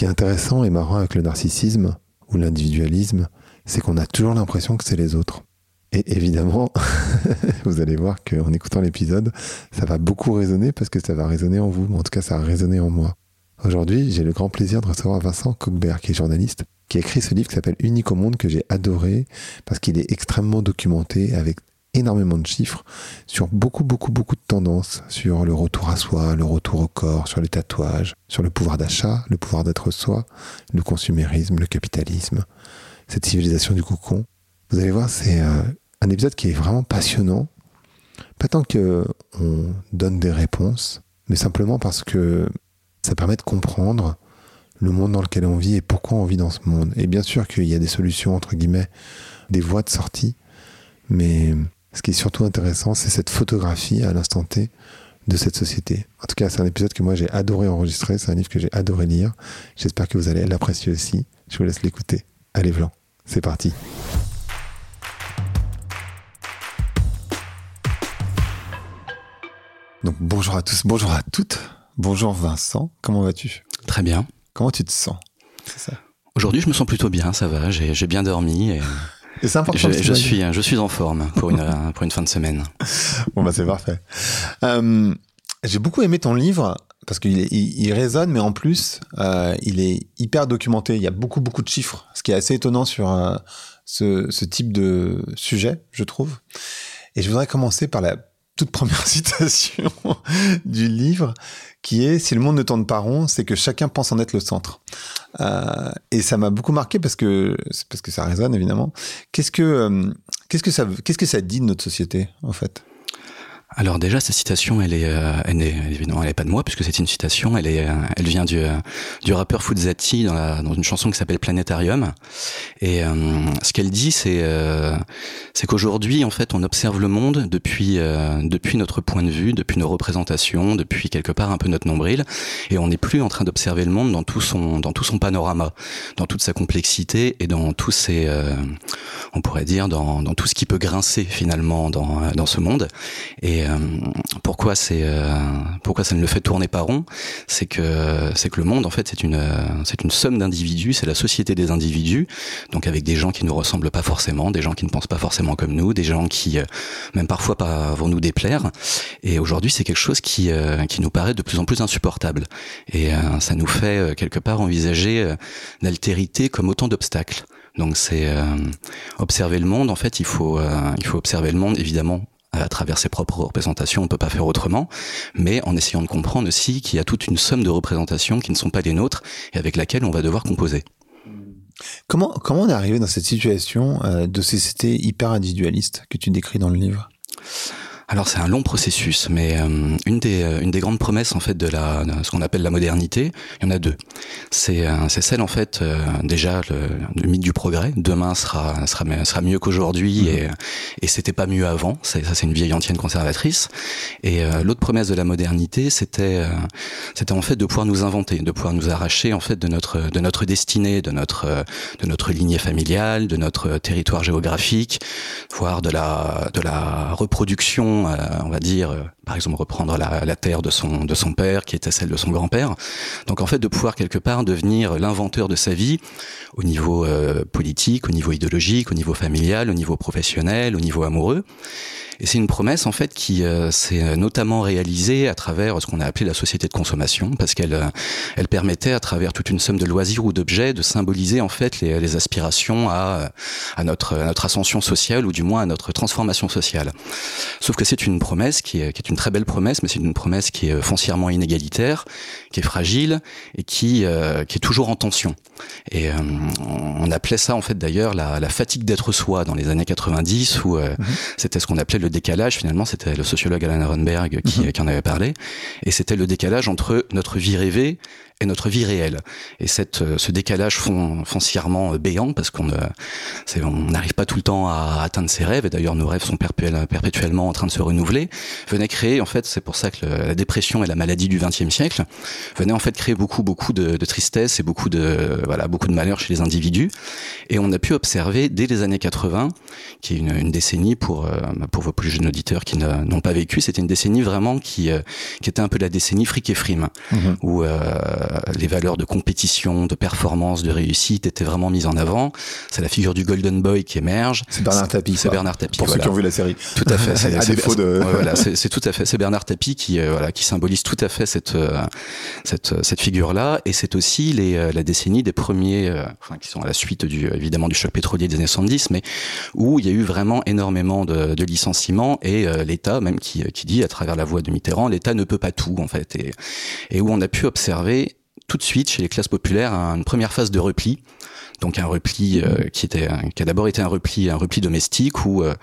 qui est intéressant et marrant avec le narcissisme ou l'individualisme, c'est qu'on a toujours l'impression que c'est les autres. Et évidemment, vous allez voir qu'en écoutant l'épisode, ça va beaucoup résonner parce que ça va résonner en vous. En tout cas, ça a résonné en moi. Aujourd'hui, j'ai le grand plaisir de recevoir Vincent Cockbert, qui est journaliste, qui a écrit ce livre qui s'appelle Unique au monde, que j'ai adoré parce qu'il est extrêmement documenté avec énormément de chiffres sur beaucoup, beaucoup, beaucoup de tendances, sur le retour à soi, le retour au corps, sur les tatouages, sur le pouvoir d'achat, le pouvoir d'être soi, le consumérisme, le capitalisme, cette civilisation du cocon. Vous allez voir, c'est euh, un épisode qui est vraiment passionnant. Pas tant que on donne des réponses, mais simplement parce que ça permet de comprendre le monde dans lequel on vit et pourquoi on vit dans ce monde. Et bien sûr qu'il y a des solutions, entre guillemets, des voies de sortie, mais ce qui est surtout intéressant, c'est cette photographie à l'instant T de cette société. En tout cas, c'est un épisode que moi j'ai adoré enregistrer, c'est un livre que j'ai adoré lire. J'espère que vous allez l'apprécier aussi. Je vous laisse l'écouter. Allez, Vlan, c'est parti. Donc bonjour à tous, bonjour à toutes. Bonjour Vincent, comment vas-tu? Très bien. Comment tu te sens? Aujourd'hui, je me sens plutôt bien, ça va. J'ai bien dormi. Et... c'est important. Je, suis, je suis en forme pour une, pour une fin de semaine. Bon, bah, c'est parfait. Euh, j'ai beaucoup aimé ton livre parce qu'il il, résonne, mais en plus, euh, il est hyper documenté. Il y a beaucoup, beaucoup de chiffres, ce qui est assez étonnant sur euh, ce, ce, type de sujet, je trouve. Et je voudrais commencer par la toute première citation du livre, qui est Si le monde ne tourne pas rond, c'est que chacun pense en être le centre. Euh, et ça m'a beaucoup marqué parce que parce que ça résonne évidemment. Qu'est-ce que euh, que qu'est-ce que ça dit de notre société en fait? Alors déjà, cette citation, elle est, euh, elle est évidemment, elle est pas de moi puisque c'est une citation. Elle est, euh, elle vient du, euh, du rappeur Fuzati dans, dans une chanson qui s'appelle Planétarium. Et ce qu'elle dit, c'est, c'est qu'aujourd'hui, en fait, on observe le monde depuis, depuis notre point de vue, depuis nos représentations, depuis quelque part un peu notre nombril, et on n'est plus en train d'observer le monde dans tout son, dans tout son panorama, dans toute sa complexité et dans tous ses, on pourrait dire, dans, dans tout ce qui peut grincer finalement dans, dans ce monde. Et euh, pourquoi c'est euh, pourquoi ça ne le fait tourner pas rond, c'est que c'est que le monde en fait c'est une c'est une somme d'individus, c'est la société des individus, donc avec des gens qui nous ressemblent pas forcément, des gens qui ne pensent pas forcément comme nous, des gens qui euh, même parfois pas vont nous déplaire. Et aujourd'hui c'est quelque chose qui qui nous paraît de plus en plus insupportable. Et ça nous fait quelque part envisager l'altérité comme autant d'obstacles. Donc c'est observer le monde. En fait, il faut il faut observer le monde évidemment à travers ses propres représentations, on peut pas faire autrement, mais en essayant de comprendre aussi qu'il y a toute une somme de représentations qui ne sont pas les nôtres et avec laquelle on va devoir composer. Comment, comment on est arrivé dans cette situation euh, de société hyper individualiste que tu décris dans le livre? Alors c'est un long processus, mais euh, une des euh, une des grandes promesses en fait de la ce qu'on appelle la modernité, il y en a deux. C'est euh, celle en fait déjà le, le, mythe du progrès. Demain sera sera sera mieux qu'aujourd'hui mmh. et et c'était pas mieux avant. Ça c'est une vieille antienne conservatrice. Et l'autre promesse de la modernité, c'était c'était en fait de pouvoir nous inventer, de pouvoir nous arracher en fait de notre de notre destinée, de notre de notre lignée familiale, de notre territoire géographique, voire de la de la reproduction euh, on va dire, euh, par exemple reprendre la, terre de son de son père qui était celle de son grand-père. Donc en fait de pouvoir quelque part devenir l'inventeur de sa vie au niveau euh, politique, au niveau idéologique, au niveau familial, au niveau professionnel, au niveau amoureux. Et c'est une promesse en fait qui euh, s'est notamment réalisée à travers ce qu'on a appelé la société de consommation, parce qu'elle euh, elle permettait à travers toute une somme de loisirs ou d'objets de symboliser en fait les, aspirations à, à notre, notre ascension sociale ou du moins à notre transformation sociale. Sauf que c'est une promesse qui est une très belle promesse, mais c'est une promesse qui est foncièrement inégalitaire, qui est fragile et qui, euh, qui est toujours en tension. Et on appelait ça en fait d'ailleurs la, la fatigue d'être soi dans les années 90, où mm-hmm. c'était ce qu'on appelait le décalage, finalement, c'était le sociologue Alan Aronberg qui, mhm. qui en avait parlé, et c'était le décalage entre notre vie rêvée et notre vie réelle. Et cette, euh, ce décalage foncièrement euh, béant, parce qu'on euh, on n'arrive pas tout le temps à atteindre ses rêves, et d'ailleurs nos rêves sont perpétuellement en train de se renouveler, venait créer, en fait, c'est pour ça que la dépression et la maladie du XXe siècle venait en fait créer beaucoup, beaucoup de, de, tristesse et beaucoup de, voilà, beaucoup de malheur chez les individus. Et on a pu observer dès les années 80, qui est une, une décennie pour, pour vos plus jeunes auditeurs qui n'ont pas vécu, c'était une décennie vraiment qui, qui était un peu la décennie fric et frime, mmh. où les valeurs de compétition, de performance, de réussite étaient vraiment mises en avant. C'est la figure du Golden Boy qui émerge. C'est Bernard Tapie. C'est Bernard Tapie. Pour ceux qui ont vu la série. Tout à fait. C'est à défaut de. voilà, c'est tout à fait. C'est Bernard Tapie qui voilà qui symbolise tout à fait cette cette cette figure là et c'est aussi les la décennie des premiers enfin qui sont à la suite du évidemment du choc pétrolier des années 70 mais où il y a eu vraiment énormément de, de licenciements et l'État même qui qui dit à travers la voix de Mitterrand l'État ne peut pas tout en fait et et où on a pu observer tout de suite chez les classes populaires une première phase de repli. Donc un repli euh, qui était qui a d'abord été un repli un repli domestique où euh,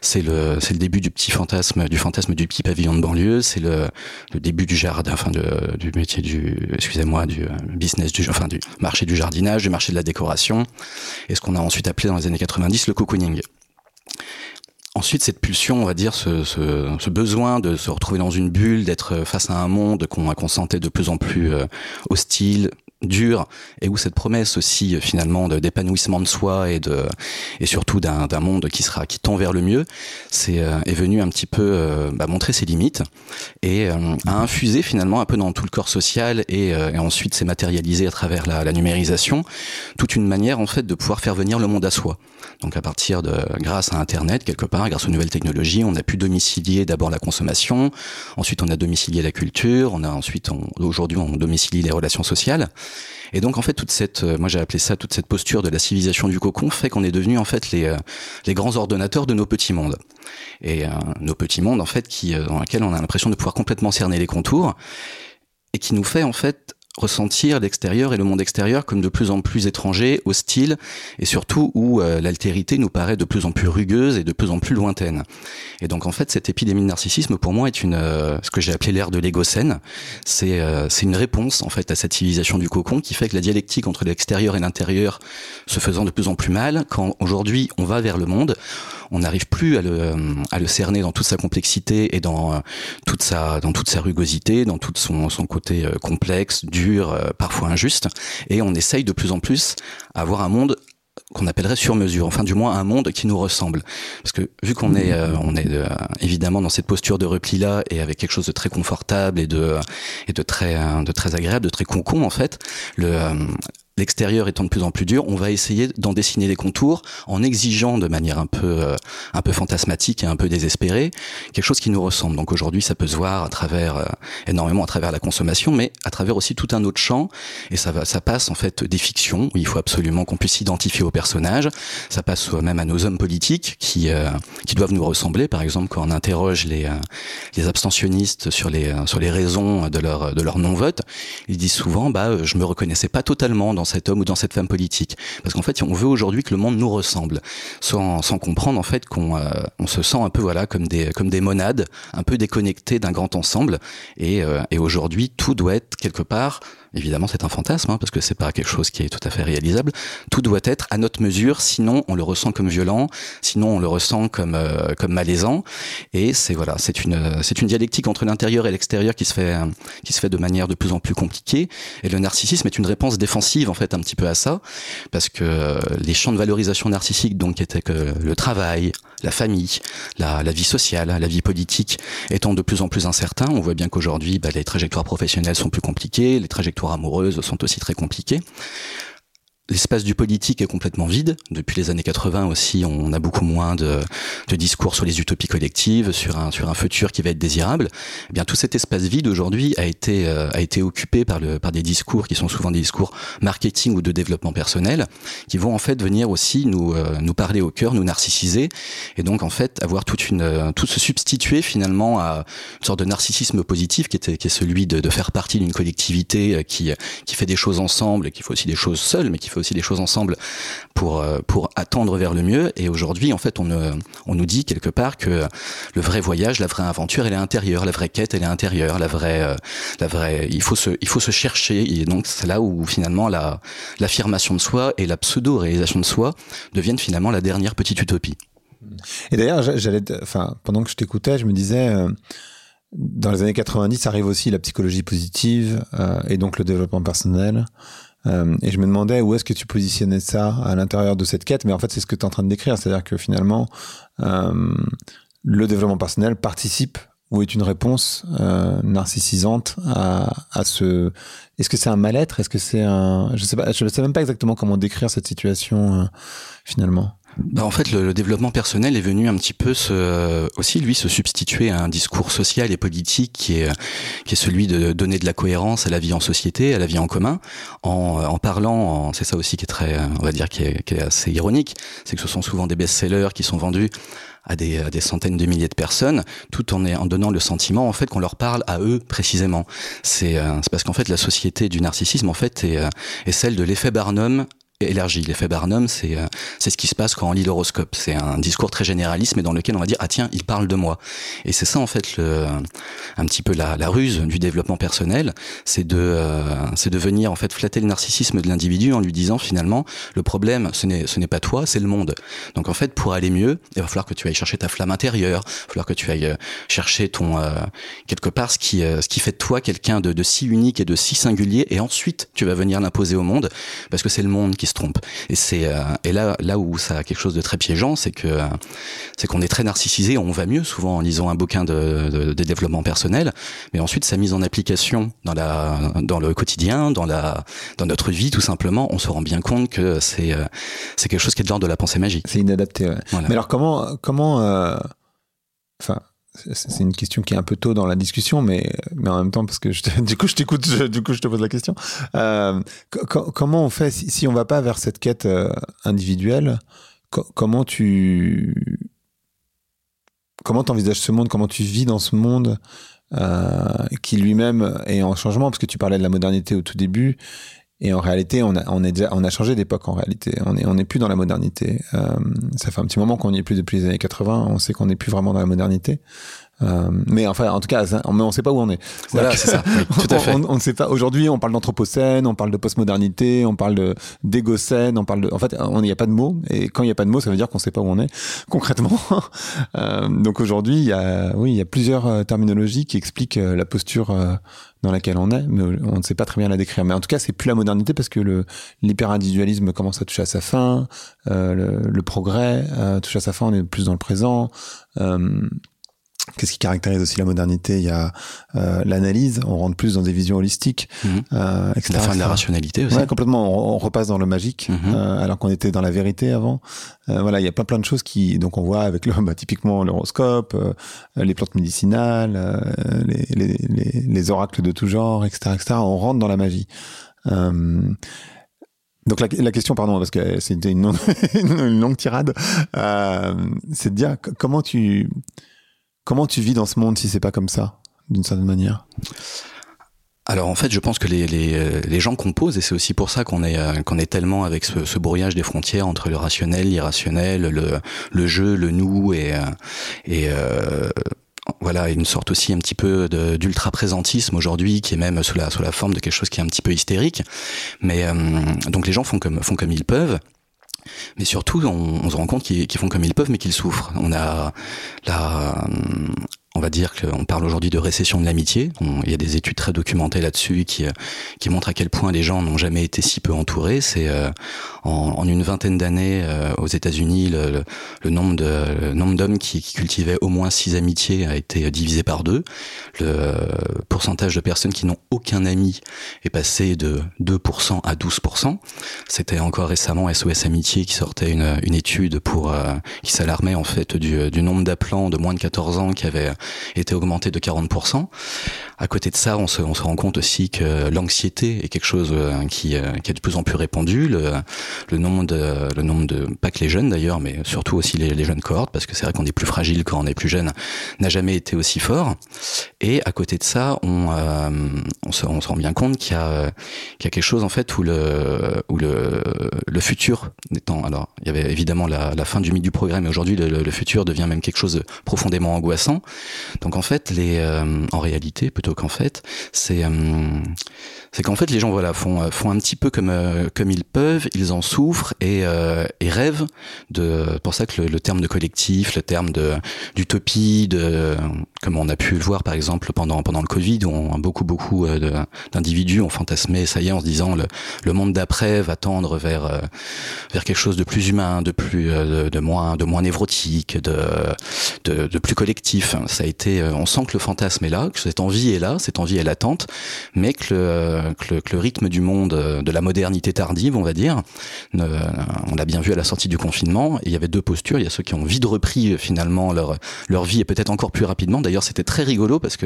c'est le c'est le début du petit fantasme du fantasme du petit pavillon de banlieue. C'est le, le début du jardin enfin de, du métier du excusez-moi du euh, business du enfin du marché du jardinage du marché de la décoration. Et ce qu'on a ensuite appelé dans les années 90 le cocooning Ensuite, cette pulsion, on va dire, ce, besoin de se retrouver dans une bulle, d'être face à un monde qu'on sentait de plus en plus hostile, dur et où cette promesse aussi finalement d'épanouissement de, soi et de et surtout d'un monde qui sera qui tend vers le mieux c'est euh, est venu un petit peu euh, bah, montrer ses limites et euh, a infusé finalement un peu dans tout le corps social et, et ensuite s'est matérialisé à travers la, la, numérisation toute une manière en fait de pouvoir faire venir le monde à soi. Donc à partir de grâce à internet quelque part grâce aux nouvelles technologies on a pu domicilier d'abord la consommation ensuite on a domicilié la culture on a ensuite aujourd'hui on domicilie les relations sociales et donc en fait toute cette, euh, moi j'ai appelé ça toute cette posture de la civilisation du cocon fait qu'on est devenu en fait les euh, les grands ordonnateurs de nos petits mondes. Et euh, nos petits mondes en fait qui dans lesquels on a l'impression de pouvoir complètement cerner les contours et qui nous fait en fait ressentir l'extérieur et le monde extérieur comme de plus en plus étranger, hostile, et surtout où euh, l'altérité nous paraît de plus en plus rugueuse et de plus en plus lointaine. Et donc en fait, cette épidémie de narcissisme, pour moi, est une euh, ce que j'ai appelé l'ère de l'égocène. C'est euh, c'est une réponse en fait à cette civilisation du cocon qui fait que la dialectique entre l'extérieur et l'intérieur se faisant de plus en plus mal, quand aujourd'hui on va vers le monde, on n'arrive plus à le, à le cerner dans toute sa complexité et dans euh, toute sa, dans toute sa rugosité, dans tout son, son côté euh, complexe, dur, euh, parfois injuste. Et on essaye de plus en plus à avoir un monde qu'on appellerait sur mesure, enfin du moins un monde qui nous ressemble. Parce que vu qu'on est, on est évidemment dans cette posture de repli là et avec quelque chose de très confortable et de et de très de très agréable, de très concon en fait, le l'extérieur étant de plus en plus dur, on va essayer d'en dessiner les contours en exigeant de manière un peu euh, un peu fantasmatique et un peu désespérée quelque chose qui nous ressemble. Donc aujourd'hui, ça peut se voir à travers euh, énormément à travers la consommation, mais à travers aussi tout un autre champ. Et ça va, ça passe en fait des fictions où il faut absolument qu'on puisse s'identifier aux personnages. Ça passe même à nos hommes politiques qui euh, qui doivent nous ressembler. Par exemple, quand on interroge les les abstentionnistes sur les sur les raisons de leur de leur non vote, ils disent souvent bah je me reconnaissais pas totalement dans dans cet homme ou dans cette femme politique. Parce qu'en fait, on veut aujourd'hui que le monde nous ressemble, sans, sans comprendre en fait qu'on euh, on se sent un peu voilà comme des comme des monades, un peu déconnectés d'un grand ensemble. Et, euh, et aujourd'hui, tout doit être quelque part Évidemment, c'est un fantasme, hein, parce que c'est pas quelque chose qui est tout à fait réalisable. Tout doit être à notre mesure, sinon on le ressent comme violent, sinon on le ressent comme euh, comme malaisant. Et c'est voilà, c'est une c'est une dialectique entre l'intérieur et l'extérieur qui se fait qui se fait de manière de plus en plus compliquée. Et le narcissisme est une réponse défensive en fait un petit peu à ça, parce que les champs de valorisation narcissique, donc étaient que le travail, la famille, la, vie sociale, la vie politique, étant de plus en plus incertains, on voit bien qu'aujourd'hui, bah, les trajectoires professionnelles sont plus compliquées, les trajectoires amoureuses sont aussi très compliquées. L'espace du politique est complètement vide. Depuis les années 80 aussi, on a beaucoup moins de, discours sur les utopies collectives, sur un, sur un futur qui va être désirable. Eh bien, tout cet espace vide aujourd'hui a été, euh, a été occupé par, le, par des discours qui sont souvent des discours marketing ou de développement personnel, qui vont en fait venir aussi nous, euh, nous parler au cœur, nous narcissiser, et donc en fait avoir toute une, euh, tout se substituer finalement à une sorte de narcissisme positif qui, était, qui est celui de, de faire partie d'une collectivité qui, qui fait des choses ensemble et qui fait aussi des choses seules, mais qui fait aussi des choses ensemble pour euh, pour attendre vers le mieux. Et aujourd'hui, en fait, on nous dit quelque part que le vrai voyage, la vraie aventure, elle est intérieure, la vraie quête, elle est intérieure, la vraie euh, la vraie. Il faut se il faut se chercher. Et donc c'est là où finalement la l'affirmation de soi et la pseudo réalisation de soi deviennent finalement la dernière petite utopie. Et d'ailleurs, j'allais, enfin, pendant que je t'écoutais, je me disais, euh, dans les années 90 arrive aussi la psychologie positive et donc le développement personnel. Euh, et je me demandais où est-ce que tu positionnais ça à l'intérieur de cette quête, mais en fait c'est ce que tu es en train de décrire, c'est-à-dire que finalement euh, le développement personnel participe ou est une réponse euh, narcissisante à, à ce. Est-ce que c'est un mal-être? Est-ce que c'est un. Je sais pas. Je sais même pas exactement comment décrire cette situation euh, finalement. Bah en fait, le, le, développement personnel est venu un petit peu se, aussi lui se substituer à un discours social et politique qui est qui est celui de donner de la cohérence à la vie en société, à la vie en commun, en, en parlant. C'est ça aussi qui est très, on va dire, qui est, qui est assez ironique, c'est que ce sont souvent des best-sellers qui sont vendus à des, à des, centaines de milliers de personnes, tout en, en donnant le sentiment en fait qu'on leur parle à eux précisément. C'est euh, parce qu'en fait la société du narcissisme en fait est, euh, est celle de l'effet Barnum élargi. L'effet Barnum, c'est euh, c'est ce qui se passe quand on lit l'horoscope. C'est un discours très généraliste, mais dans lequel on va dire ah tiens, il parle de moi. Et c'est ça en fait le, un petit peu la, la ruse du développement personnel, c'est de euh, de venir en fait flatter le narcissisme de l'individu en lui disant finalement le problème ce n'est pas toi, c'est le monde. Donc en fait pour aller mieux, il va falloir que tu ailles chercher ta flamme intérieure, il va falloir que tu ailles euh, chercher ton quelque part ce qui ce qui fait de toi quelqu'un de, de si unique et de si singulier, et ensuite tu vas venir l'imposer au monde parce que c'est le monde qui se trompe. Et c'est euh, et là là où ça a quelque chose de très piégeant, c'est que c'est qu'on est très narcissisé, on va mieux souvent en lisant un bouquin de, de, de, développement personnel, mais ensuite sa mise en application dans la dans le quotidien, dans la dans notre vie tout simplement, on se rend bien compte que c'est euh, c'est quelque chose qui est de l'ordre de la pensée magique. C'est inadapté. Ouais. Voilà. Mais alors comment comment euh... enfin c'est une question qui est un peu tôt dans la discussion, mais, mais en même temps, parce que je du coup, je t'écoute, du coup, je te pose la question. Euh, comment on fait si, on va pas vers cette quête euh, individuelle co Comment tu comment t'envisages ce monde Comment tu vis dans ce monde euh, qui lui-même est en changement? Parce que tu parlais de la modernité au tout début. Et en réalité, on a, on est déjà, on a changé d'époque en réalité. On est, on n'est plus dans la modernité. Euh, ça fait un petit moment qu'on n'y est plus depuis les années 80. On sait qu'on n'est plus vraiment dans la modernité. Euh, mais enfin, en tout cas, ça, on ne sait pas où on est. Voilà, c'est ça. Oui, tout à fait. On, ne sait pas. Aujourd'hui, on parle d'anthropocène, on parle de postmodernité, on parle d'égocène, on parle de. En fait, il n'y a pas de mots. Et quand il n'y a pas de mots, ça veut dire qu'on ne sait pas où on est concrètement. euh, donc aujourd'hui, il y a, oui, il y a plusieurs euh, terminologies qui expliquent la posture dans laquelle on est, mais on ne sait pas très bien la décrire. Mais en tout cas, c'est plus la modernité parce que le l'hyper-individualisme commence à toucher à sa fin, euh, le, le, progrès euh, touche à sa fin, on est plus dans le présent. Euh, Qu'est-ce qui caractérise aussi la modernité? Il y a euh, l'analyse, on rentre plus dans des visions holistiques, mmh. euh, etc. La fin de la rationalité aussi. Ouais, complètement. On, on, repasse dans le magique, mmh. euh, alors qu'on était dans la vérité avant. Euh, voilà, il y a plein plein de choses qui, donc on voit avec le, bah, typiquement l'horoscope, euh, les plantes médicinales, euh, les, les, les, les, oracles de tout genre, etc., etc. On rentre dans la magie. Donc la, la, question, pardon, parce que c'était une, une, longue tirade, c'est de dire comment tu Comment tu vis dans ce monde si c'est pas comme ça, d'une certaine manière? Alors en fait, je pense que les, les, les gens composent et c'est aussi pour ça qu'on est euh, qu'on est tellement avec ce, brouillage des frontières entre le rationnel, l'irrationnel, le, le jeu, le nous et euh, et euh, voilà une sorte aussi un petit peu d'ultra présentisme aujourd'hui qui est même sous la sous la forme de quelque chose qui est un petit peu hystérique. Mais euh, donc les gens font comme font comme ils peuvent. Mais surtout, on, se rend compte qu'ils qu font comme ils peuvent, mais qu'ils souffrent. On a la, on va dire qu'on parle aujourd'hui de récession de l'amitié. Il y a des études très documentées là-dessus qui, qui montrent à quel point les gens n'ont jamais été si peu entourés. C'est euh, en, une vingtaine d'années euh, aux États-Unis, le, le, nombre de le nombre d'hommes qui, qui, cultivaient au moins six amitiés a été divisé par deux. Le pourcentage de personnes qui n'ont aucun ami est passé de 2% à 12%. C'était encore récemment SOS Amitié qui sortait une, une étude pour euh, qui s'alarmait en fait du, du nombre d'appelants de moins de 14 ans qui avaient était augmenté de 40%. À côté de ça, on se, on se rend compte aussi que l'anxiété est quelque chose euh, qui, euh, qui, est de plus en plus répandu. Le, le, nombre de, le nombre de, pas que les jeunes d'ailleurs, mais surtout aussi les, les jeunes cohortes, parce que c'est vrai qu'on est plus fragile quand on est plus jeune, n'a jamais été aussi fort. Et à côté de ça, on, euh, on, se, on se rend bien compte qu'il y, qu'il y a quelque chose en fait où le, où le, le futur étant, alors il y avait évidemment la, la fin du mythe du progrès, mais aujourd'hui le, le, futur devient même quelque chose de profondément angoissant. Donc en fait, les, euh, en réalité, plutôt qu'en fait, c'est euh, qu'en fait les gens voilà font font un petit peu comme euh, comme ils peuvent, ils en souffrent et, euh, et rêvent de pour ça que le, le, terme de collectif, le terme de d'utopie, de comme on a pu le voir par exemple pendant pendant le Covid, on, beaucoup beaucoup euh, d'individus ont fantasmé, ça y est, en se disant le, le monde d'après va tendre vers euh, vers quelque chose de plus humain, de plus de, de, moins de moins névrotique, de, de, de plus collectif. Ça a été, on sent que le fantasme est là, que cette envie est là, cette envie est latente, mais que le, que le, que le rythme du monde de la modernité tardive, on va dire, on l'a bien vu à la sortie du confinement, il y avait deux postures. Il y a ceux qui ont vite repris finalement leur leur vie et peut-être encore plus rapidement. D'ailleurs, c'était très rigolo parce que,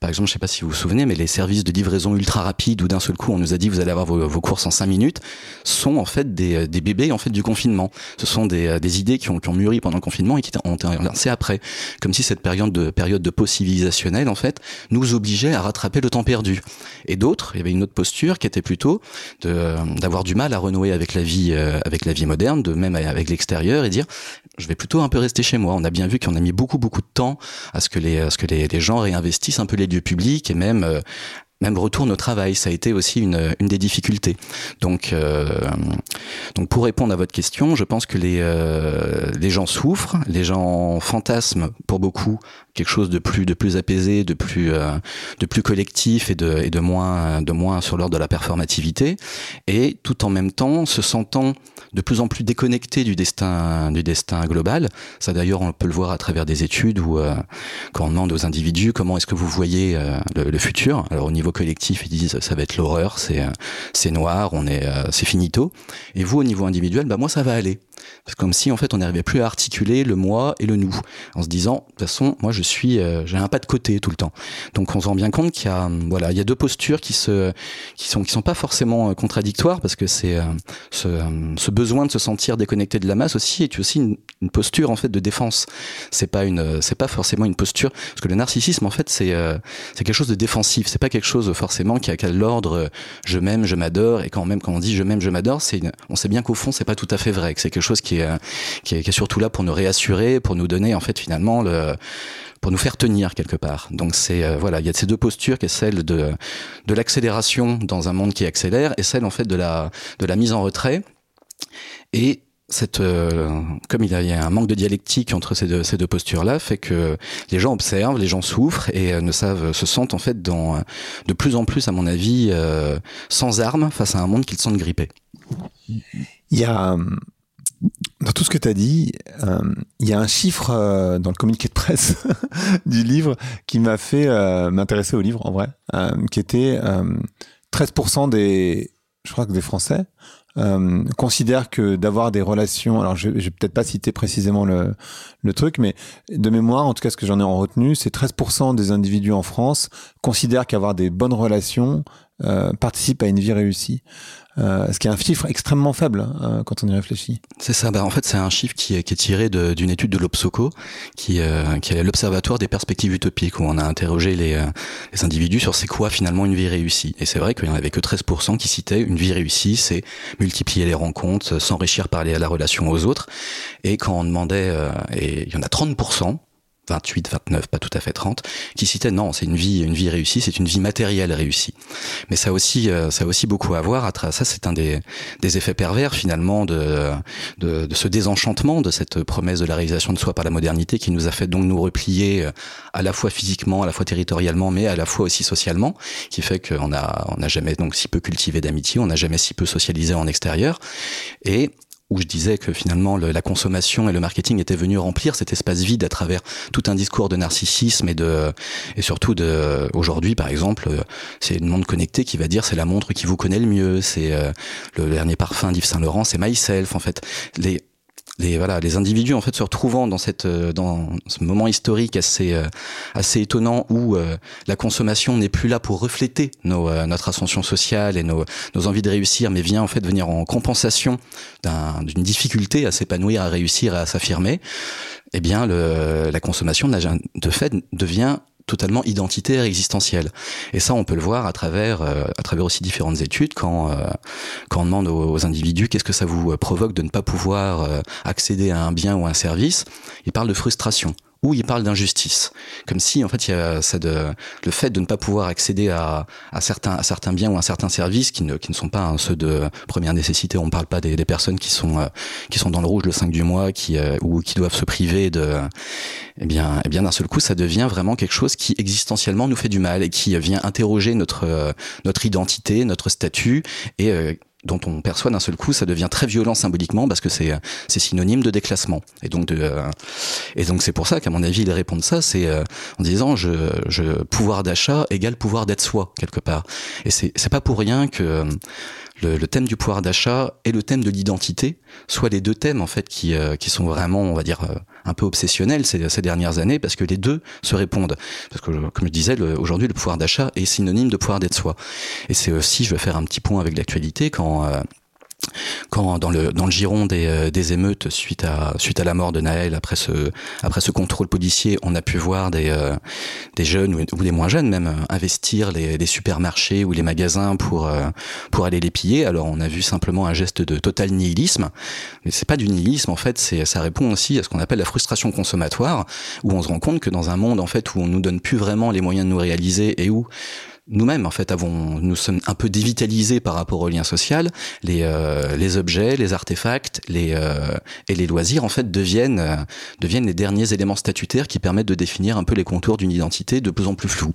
par exemple, je sais pas si vous vous souvenez, mais les services de livraison ultra rapide où d'un seul coup on nous a dit vous allez avoir vos, courses en cinq minutes, sont en fait des, des bébés en fait du confinement. Ce sont des, des idées qui ont, qui ont mûri pendant le confinement et qui ont été lancées après, comme si cette période de période de post civilisationnelle en fait nous obligeait à rattraper le temps perdu. Et d'autres, il y avait une autre posture qui était plutôt d'avoir du mal à renouer avec la vie euh, avec la vie moderne, de même avec l'extérieur et dire je vais plutôt un peu rester chez moi. On a bien vu qu'on a mis beaucoup beaucoup de temps à ce que les à ce que les, les gens réinvestissent un peu les lieux publics et même euh, même au travail, ça a été aussi une, une des difficultés. Donc, euh, donc pour répondre à votre question, je pense que les, euh, les gens souffrent, les gens fantasment pour beaucoup quelque chose de plus de plus apaisé, de plus euh, de plus collectif et de et de moins de moins sur l'ordre de la performativité, et tout en même temps se sentant de plus en plus déconnecté du destin du destin global. Ça d'ailleurs on peut le voir à travers des études où euh, quand on demande aux individus comment est-ce que vous voyez euh, le, futur? Alors au niveau collectif ils disent ça va être l'horreur, c'est c'est noir, on est c'est finito. Et vous au niveau individuel, bah moi ça va aller. C'est comme si en fait on n'arrivait plus à articuler le moi et le nous, en se disant de toute façon moi je suis euh, j'ai un pas de côté tout le temps. Donc on se rend bien compte qu'il y a voilà il y a deux postures qui se qui sont qui sont pas forcément euh, contradictoires parce que c'est euh, ce, besoin de se sentir déconnecté de la masse aussi est aussi une, posture en fait de défense. C'est pas une c'est pas forcément une posture parce que le narcissisme en fait c'est c'est quelque chose de défensif. C'est pas quelque chose forcément qui a, l'ordre je m'aime je m'adore et quand même quand on dit je m'aime je m'adore on sait bien qu'au fond c'est pas tout à fait vrai que c'est quelque chose qui est, qui est, qui est surtout là pour nous réassurer, pour nous donner en fait finalement le pour nous faire tenir quelque part. Donc c'est euh, voilà, il y a ces deux postures qui est celle de de l'accélération dans un monde qui accélère et celle en fait de la de la mise en retrait. Et cette, euh, comme il y a un manque de dialectique entre ces deux, ces deux postures-là, fait que les gens observent, les gens souffrent et euh, ne savent, se sentent en fait dans, de plus en plus, à mon avis, sans armes face à un monde qu'ils sentent grippé. Il y a dans tout ce que tu as dit, euh, il y a un chiffre euh, dans le communiqué de presse du livre qui m'a fait euh, m'intéresser au livre en vrai, qui était 13% euh, des, je crois que des Français considèrent que d'avoir des relations, alors je, je vais peut-être pas citer précisément le, le truc, mais de mémoire, en tout cas ce que j'en ai en retenu, c'est 13% des individus en France considèrent qu'avoir des bonnes relations participe à une vie réussie. Euh, ce qui est un chiffre extrêmement faible euh, quand on y réfléchit. C'est ça. Bah, en fait, c'est un chiffre qui est, qui est tiré d'une étude de l'Obsoco, qui, euh, qui est l'Observatoire des perspectives utopiques, où on a interrogé les, euh, les individus sur c'est quoi finalement une vie réussie. Et c'est vrai qu'il n'y en avait que 13% qui citaient une vie réussie, c'est multiplier les rencontres, s'enrichir par la relation aux autres. Et quand on demandait, euh, et il y en a 30%, 28, 29, pas tout à fait 30, qui citaient non, c'est une vie, une vie réussie, c'est une vie matérielle réussie. Mais ça aussi, euh, ça a aussi beaucoup à voir. Ça, c'est un des, des effets pervers finalement de, de, de, ce désenchantement de cette promesse de la réalisation de soi par la modernité qui nous a fait donc nous replier euh, à la fois physiquement, à la fois territorialement, mais à la fois aussi socialement, qui fait qu'on a, on n'a jamais donc si peu cultivé d'amitié, on n'a jamais si peu socialisé en extérieur, et où je disais que finalement le, la consommation et le marketing étaient venus remplir cet espace vide à travers tout un discours de narcissisme et de et surtout de aujourd'hui par exemple c'est une montre connectée qui va dire c'est la montre qui vous connaît le mieux c'est euh, le dernier parfum d'Yves Saint Laurent c'est myself en fait. Les les voilà les individus en fait se retrouvant dans cette euh, dans ce moment historique assez euh, assez étonnant où euh, la consommation n'est plus là pour refléter nos, notre ascension sociale et nos, nos envies de réussir mais vient en fait venir en compensation d'une difficulté à s'épanouir à réussir à s'affirmer eh bien le, la consommation de fait devient totalement identitaire, existentiel. Et ça, on peut le voir à travers, euh, à travers aussi différentes études quand, euh, quand on demande aux, aux individus qu'est-ce que ça vous provoque de ne pas pouvoir euh, accéder à un bien ou un service. Ils parlent de frustration où il parle d'injustice, comme si en fait il y a ça de, le fait de ne pas pouvoir accéder à, à certains à certains biens ou à certains services qui ne qui ne sont pas ceux de première nécessité. On ne parle pas des, des, personnes qui sont euh, qui sont dans le rouge le 5 du mois, qui euh, ou qui doivent se priver de eh bien eh bien d'un seul coup ça devient vraiment quelque chose qui existentiellement nous fait du mal et qui vient interroger notre euh, notre identité, notre statut et dont on perçoit d'un seul coup, ça devient très violent symboliquement parce que c'est c'est synonyme de déclassement. Et donc de euh, et donc c'est pour ça qu'à mon avis ils répondent ça, c'est euh, en disant je je pouvoir d'achat égale pouvoir d'être soi quelque part. Et c'est c'est pas pour rien que le, le, thème du pouvoir d'achat et le thème de l'identité soient les deux thèmes en fait qui, euh, qui sont vraiment, on va dire, euh, un peu obsessionnels ces, ces, dernières années parce que les deux se répondent. Parce que, comme je disais, aujourd'hui, le pouvoir d'achat est synonyme de pouvoir d'être soi. Et c'est aussi, je vais faire un petit point avec l'actualité, quand euh, quand dans le dans le giron des, euh, des émeutes suite à suite à la mort de Naël après ce après ce contrôle policier on a pu voir des euh, des jeunes ou, ou, des moins jeunes même investir les, les supermarchés ou les magasins pour euh, pour aller les piller. Alors on a vu simplement un geste de total nihilisme. Mais c'est pas du nihilisme en fait c'est ça répond aussi à ce qu'on appelle la frustration consommatoire où on se rend compte que dans un monde en fait où on nous donne plus vraiment les moyens de nous réaliser et où nous-mêmes en fait avons nous sommes un peu dévitalisés par rapport au lien social. Les euh, les objets les artefacts les euh, et les loisirs en fait deviennent euh, deviennent les derniers éléments statutaires qui permettent de définir un peu les contours d'une identité de plus en plus floue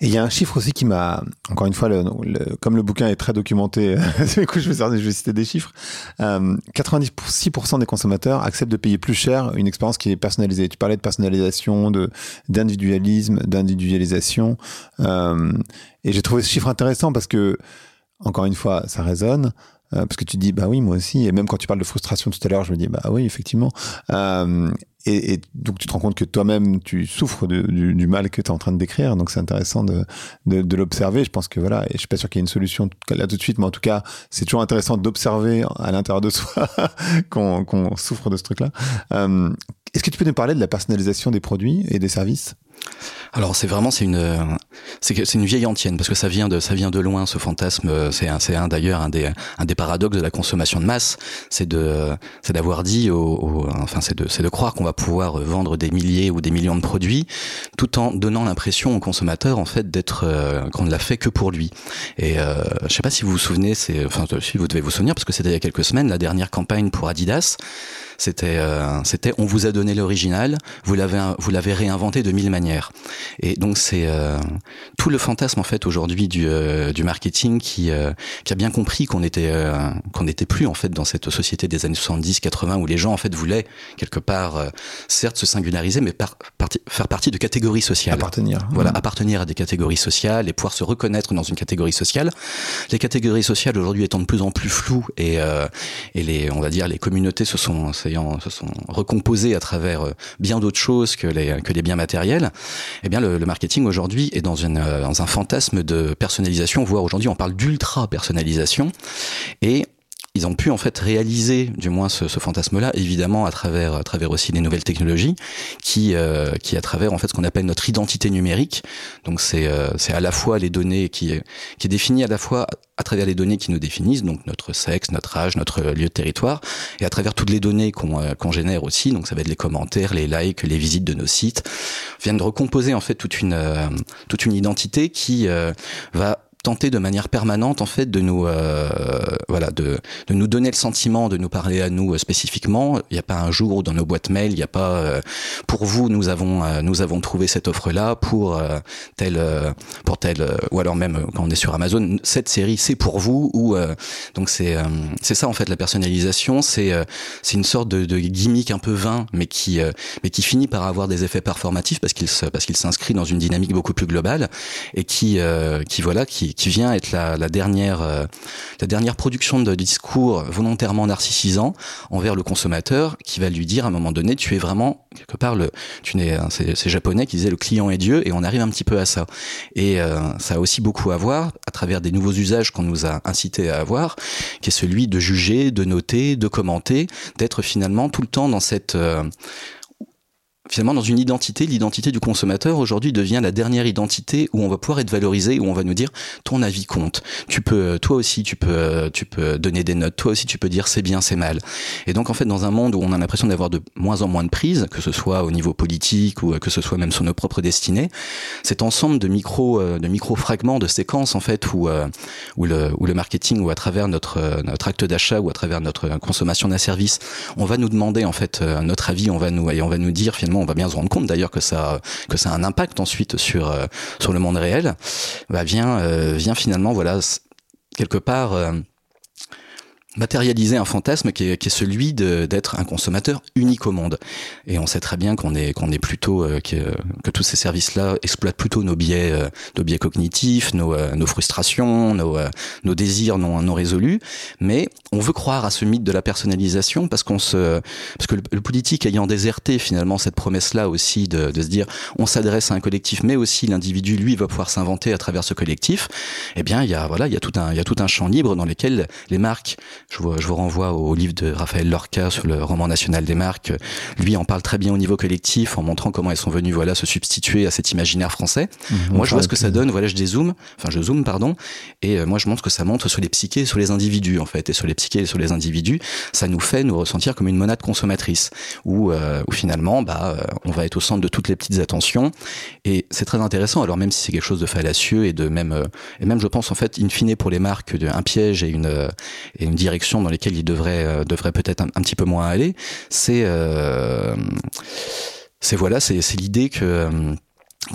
et il y a un chiffre aussi qui m'a, encore une fois, comme le bouquin est très documenté, du coup je vais, citer des chiffres. Euh, 96% des consommateurs acceptent de payer plus cher une expérience qui est personnalisée. Tu parlais de personnalisation, de d'individualisme, d'individualisation, euh, et j'ai trouvé ce chiffre intéressant parce que, encore une fois, ça résonne. Euh, parce que tu dis bah oui moi aussi et même quand tu parles de frustration tout à l'heure je me dis bah oui effectivement euh, et, donc tu te rends compte que toi-même tu souffres du, mal que tu es en train de décrire. Donc c'est intéressant de, l'observer. Je pense que voilà et je suis pas sûr qu'il y ait une solution là tout de suite mais en tout cas c'est toujours intéressant d'observer à l'intérieur de soi qu'on qu souffre de ce truc là euh, est-ce que tu peux nous parler de la personnalisation des produits et des services? Alors c'est vraiment c'est une c'est une vieille antienne parce que ça vient de ça vient de loin ce fantasme. C'est un c'est un d'ailleurs un des un des paradoxes de la consommation de masse. C'est de c'est d'avoir dit au, au, enfin c'est de c'est de croire qu'on va pouvoir vendre des milliers ou des millions de produits tout en donnant l'impression au consommateur en fait d'être euh, qu'on ne l'a fait que pour lui. Et euh, je sais pas si vous vous souvenez c'est enfin si vous devez vous souvenir parce que c'était il y a quelques semaines la dernière campagne pour Adidas c'était euh, c'était on vous a donné l'original vous l'avez vous l'avez réinventé de mille manières. Et donc c'est euh, tout le fantasme en fait aujourd'hui du, euh, du marketing qui, euh, qui a bien compris qu'on était euh, qu'on n'était plus en fait dans cette société des années 70 80 où les gens en fait voulaient quelque part euh, certes se singulariser mais par, parti, faire partie de catégories sociales. Appartenir. Voilà mmh. appartenir à des catégories sociales et pouvoir se reconnaître dans une catégorie sociale. Les catégories sociales aujourd'hui étant de plus en plus floues et et les on va dire les communautés se sont ayant se sont recomposées à travers bien d'autres choses que les que les biens matériels eh bien le, le marketing aujourd'hui est dans une dans un fantasme de personnalisation voire aujourd'hui on parle d'ultra personnalisation et ils ont pu en fait réaliser du moins ce, ce fantasme là évidemment à travers à travers aussi des nouvelles technologies qui euh, qui à travers en fait ce qu'on appelle notre identité numérique. Donc c'est euh, à la fois les données qui qui est défini à la fois à travers les données qui nous définissent donc notre sexe notre âge notre lieu de territoire et à travers toutes les données qu'on euh, génère aussi. Donc ça va être les commentaires les likes les visites de nos sites. Viennent de recomposer en fait toute une euh, toute une identité qui euh, va tenter de manière permanente en fait de nous euh, voilà de, de nous donner le sentiment de nous parler à nous euh, spécifiquement. Il n'y a pas un jour où dans nos boîtes mail il n'y a pas euh, pour vous nous avons euh, nous avons trouvé cette offre là pour euh, tel euh, pour tel euh, ou alors même quand on est sur Amazon cette série c'est pour vous ou donc c'est c'est ça en fait la personnalisation. C'est c'est une sorte de, de gimmick un peu vain mais qui mais qui finit par avoir des effets performatifs parce qu'il parce qu'il s'inscrit dans une dynamique beaucoup plus globale et qui qui voilà qui qui vient être la, la dernière euh, la dernière production de discours volontairement narcissisant envers le consommateur qui va lui dire à un moment donné tu es vraiment quelque part le tu n'es c'est japonais qui disait le client est Dieu et on arrive un petit peu à ça. Et euh, ça a aussi beaucoup à voir à travers des nouveaux usages qu'on nous a incité à avoir qui est celui de juger de noter de commenter d'être finalement tout le temps dans cette euh, finalement dans une identité, l'identité du consommateur aujourd'hui devient la dernière identité où on va pouvoir être valorisé, où on va nous dire ton avis compte. Tu peux, toi aussi, tu peux, tu peux donner des notes. Toi aussi, tu peux dire c'est bien, c'est mal. Et donc en fait, dans un monde où on a l'impression d'avoir de moins en moins de prise, que ce soit au niveau politique ou que ce soit même sur nos propres destinées, cet ensemble de micro, euh, de micro fragments, de séquences en fait où euh, où le où le marketing ou à travers notre euh, notre acte d'achat ou à travers notre consommation d'un service, on va nous demander en fait notre avis, on va nous et on va nous dire finalement on va bien se rendre compte d'ailleurs que ça que ça a un impact ensuite sur euh, sur le monde réel, bah vient euh, vient finalement voilà quelque part euh, matérialiser un fantasme qui est, qui est celui d'être un consommateur unique au monde. Et on sait très bien qu'on est qu'on est plutôt euh, que, que, tous ces services-là exploitent plutôt nos biais euh, nos biais cognitifs, nos, euh, frustrations, nos, nos désirs non non résolus. Mais on veut croire à ce mythe de la personnalisation parce qu'on se parce que le, politique ayant déserté finalement cette promesse-là aussi de, de se dire on s'adresse à un collectif, mais aussi l'individu lui va pouvoir s'inventer à travers ce collectif. Eh bien il y a voilà il y a tout un il y a tout un champ libre dans lequel les marques je vous, je vous renvoie au livre de Raphaël Lorca sur le roman national des marques. Lui en parle très bien au niveau collectif en montrant comment elles sont venues voilà se substituer à cet imaginaire français. Mmh, moi je vois ce que ça donne, voilà je dézoome, enfin je zoome pardon, et euh, moi je montre que ça montre sur les psychés, sur les individus en fait, et sur les psychés et sur les individus, ça nous fait nous ressentir comme une monade consommatrice, où, euh, où finalement bah euh, on va être au centre de toutes les petites attentions, et c'est très intéressant. Alors même si c'est quelque chose de fallacieux et de même euh, et même je pense en fait in fine pour les marques un piège et une et une direction dans lesquels il devrait, euh, devrait peut-être un, petit peu moins aller, c'est euh, c'est voilà, c'est l'idée que euh,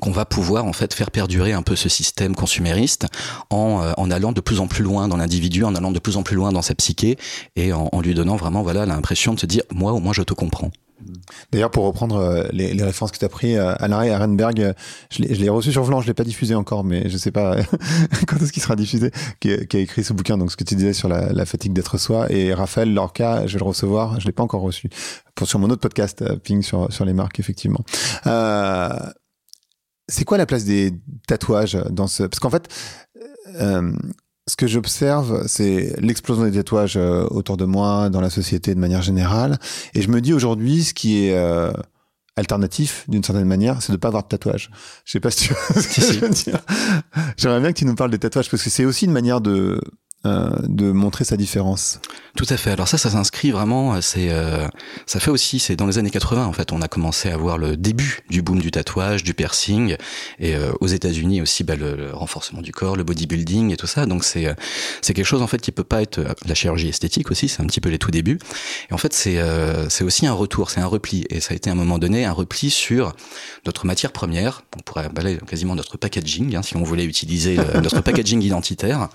qu'on va pouvoir en fait faire perdurer un peu ce système consumériste en, en allant de plus en plus loin dans l'individu, en allant de plus en plus loin dans sa psyché et en, en lui donnant vraiment voilà l'impression de se dire moi au moins je te comprends. D'ailleurs, pour reprendre euh, les, références que tu as pris, euh, Alain Arenberg, euh, je l'ai reçu sur Vlan, je l'ai pas diffusé encore, mais je sais pas quand est-ce qu'il sera diffusé, qui, a écrit ce bouquin, donc ce que tu disais sur la, fatigue d'être soi. Et Raphaël Lorca, je vais le recevoir, je l'ai pas encore reçu, pour, sur mon autre podcast, Ping, sur, sur les marques, effectivement. C'est quoi la place des tatouages dans ce... Parce qu'en fait, ce que j'observe, c'est l'explosion des tatouages euh, autour de moi, dans la société de manière générale. Et je me dis aujourd'hui, ce qui est euh, alternatif, d'une certaine manière, c'est de pas avoir de tatouage. Je sais pas si tu vois ce que je veux dire. J'aimerais bien que tu nous parles des tatouages, parce que c'est aussi une manière de euh, de montrer sa différence. Tout à fait. Alors ça, ça s'inscrit vraiment. C'est, euh, ça fait aussi. C'est dans les années 80 en fait. On a commencé à voir le début du boom du tatouage, du piercing, et euh, aux États-Unis aussi, bah, le, renforcement du corps, le bodybuilding et tout ça. Donc c'est, c'est quelque chose en fait qui peut pas être la chirurgie esthétique aussi. C'est un petit peu les tout débuts. Et en fait, c'est, c'est aussi un retour, c'est un repli. Et ça a été à un moment donné un repli sur notre matière première. On pourrait balayer quasiment notre packaging, hein, si on voulait utiliser notre packaging identitaire,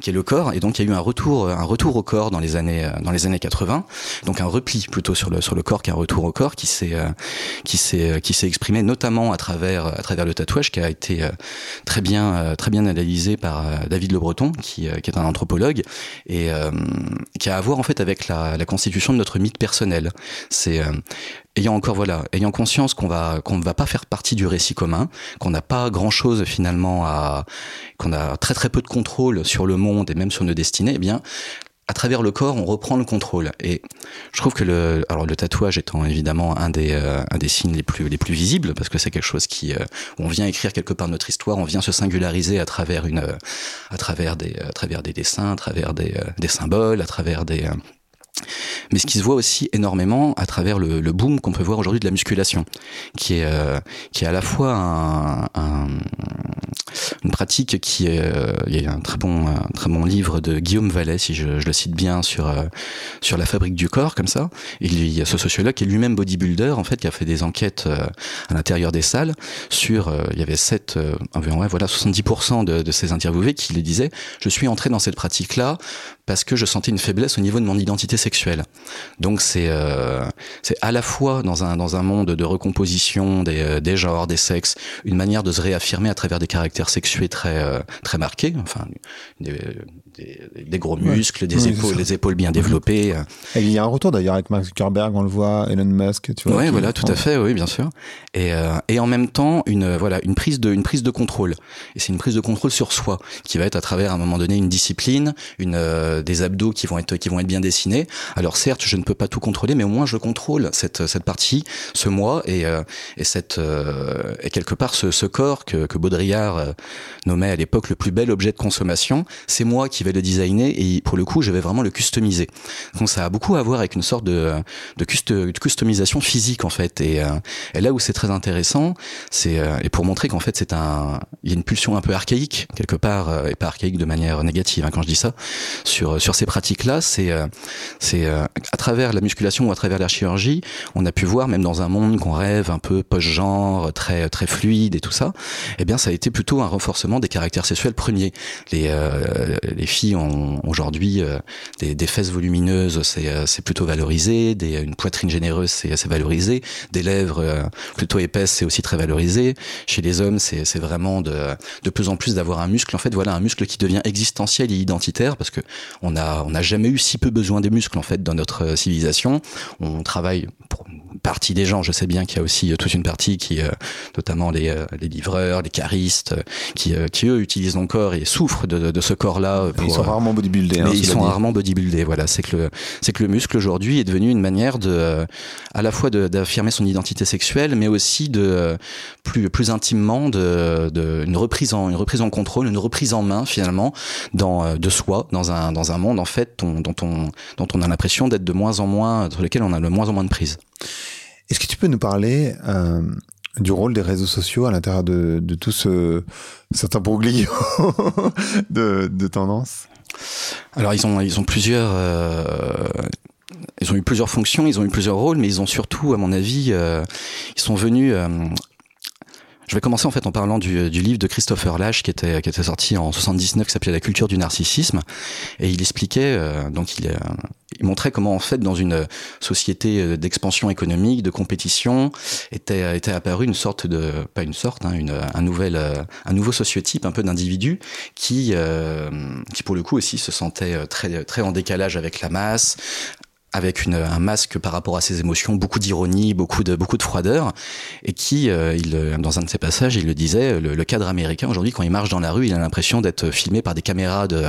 qui est le corps et donc il y a eu un retour, un retour au corps dans les années dans les années 80, donc un repli plutôt sur le sur le corps qu'un retour au corps qui s'est euh, qui s'est qui s'est exprimé notamment à travers à travers le tatouage qui a été euh, très bien euh, très bien analysé par David Le Breton qui qui est un anthropologue et qui a à voir en fait avec la, la constitution de notre mythe personnel. C'est ayant encore voilà, ayant conscience qu'on va qu'on ne va pas faire partie du récit commun, qu'on n'a pas grand chose finalement à, qu'on a très très peu de contrôle sur le monde et même sur nos destinées, eh bien à travers le corps, on reprend le contrôle. Et je trouve que le, alors le tatouage étant évidemment un des, euh, un des signes les plus, les plus visibles, parce que c'est quelque chose qui, euh, on vient écrire quelque part notre histoire, on vient se singulariser à travers une, à travers des, à travers des dessins, à travers des, des symboles, à travers des, mais ce qui se voit aussi énormément à travers le, boom qu'on peut voir aujourd'hui de la musculation, qui est euh, qui est à la fois un, un, une pratique qui est euh, il y a un très bon très bon livre de Guillaume Vallet si je, le cite bien sur euh, sur la fabrique du corps comme ça. Il y a ce sociologue qui est lui-même bodybuilder en fait qui a fait des enquêtes à l'intérieur des salles sur il y avait 7 environ voilà 70% de, de ces interviewés qui disaient je suis entré dans cette pratique là parce que je sentais une faiblesse au niveau de mon identité Donc c'est euh, c'est à la fois dans un dans un monde de recomposition des, euh, des genres, des sexes, une manière de se réaffirmer à travers des caractères sexués très euh, très marqués, enfin des, gros muscles, des épaules, les épaules bien développées. Et il y a un retour d'ailleurs avec Mark Zuckerberg, on le voit, Elon Musk, tu vois. Oui, voilà, tout à fait, oui, bien sûr. Et, euh, et en même temps, une voilà, une prise de une prise de contrôle. Et c'est une prise de contrôle sur soi qui va être à travers à un moment donné une discipline, une euh, des abdos qui vont être qui vont être bien dessinés. Alors certes, je ne peux pas tout contrôler, mais au moins je contrôle cette cette partie, ce moi et euh, et cette et quelque part ce, ce corps que que Baudrillard nommait à l'époque le plus bel objet de consommation. C'est moi qui vais le designer et pour le coup, je vais vraiment le customiser. Donc ça a beaucoup à voir avec une sorte de, de, customisation physique en fait. Et, euh, et là où c'est très intéressant, c'est euh, et pour montrer qu'en fait c'est un, il y a une pulsion un peu archaïque quelque part euh, et pas archaïque de manière négative hein, quand je dis ça sur sur ces pratiques là, c'est c'est à travers la musculation ou à travers la chirurgie, on a pu voir même dans un monde qu'on rêve un peu post-genre, très très fluide et tout ça, eh bien ça a été plutôt un renforcement des caractères sexuels premiers. Les filles aujourd'hui euh, des, fesses volumineuses, c'est euh, c'est plutôt valorisé, des, une poitrine généreuse, c'est assez valorisé, des lèvres euh, plutôt épaisses, c'est aussi très valorisé. Chez les hommes, c'est vraiment de de plus en plus d'avoir un muscle. En fait, voilà un muscle qui devient existentiel et identitaire parce que on a on n'a jamais eu si peu besoin des muscles en fait dans notre civilisation. On travaille pour une partie des gens. Je sais bien qu'il y a aussi toute une partie qui, notamment les, les livreurs, les caristes, qui, qui eux utilisent corps et souffrent de ce corps-là ils sont rarement bodybuildés. Hein, mais ils sont rarement bodybuildés. Voilà, c'est que le c'est que le muscle aujourd'hui est devenu une manière de à la fois d'affirmer son identité sexuelle, mais aussi de plus plus intimement de, de une reprise en une reprise en contrôle, une reprise en main finalement dans de soi dans un dans un monde en fait dont, dont on dont on a l'impression d'être de moins en moins sur lequel on a de moins en moins de prise. Est-ce que tu peux nous parler euh, du rôle des réseaux sociaux à l'intérieur de, tout ce certain broglio de, de tendance? Alors ils ont ils ont plusieurs euh, ils ont eu plusieurs fonctions, ils ont eu plusieurs rôles, mais ils ont surtout, à mon avis, euh, ils sont venus euh, je vais commencer en fait en parlant du, du livre de Christopher Lash qui était qui était sorti en 79 qui s'appelait La culture du narcissisme. Et il expliquait euh, donc il, euh, il, montrait comment en fait dans une société euh, d'expansion économique de compétition était était apparu une sorte de pas une sorte hein, un nouvel un nouveau sociotype un peu d'individu qui qui pour le coup aussi se sentait très très en décalage avec la masse avec une, un masque par rapport à ses émotions, beaucoup d'ironie, beaucoup de beaucoup de froideur, et qui, euh, il, dans un de ses passages, il le disait, le, le cadre américain aujourd'hui, quand il marche dans la rue, il a l'impression d'être filmé par des caméras de,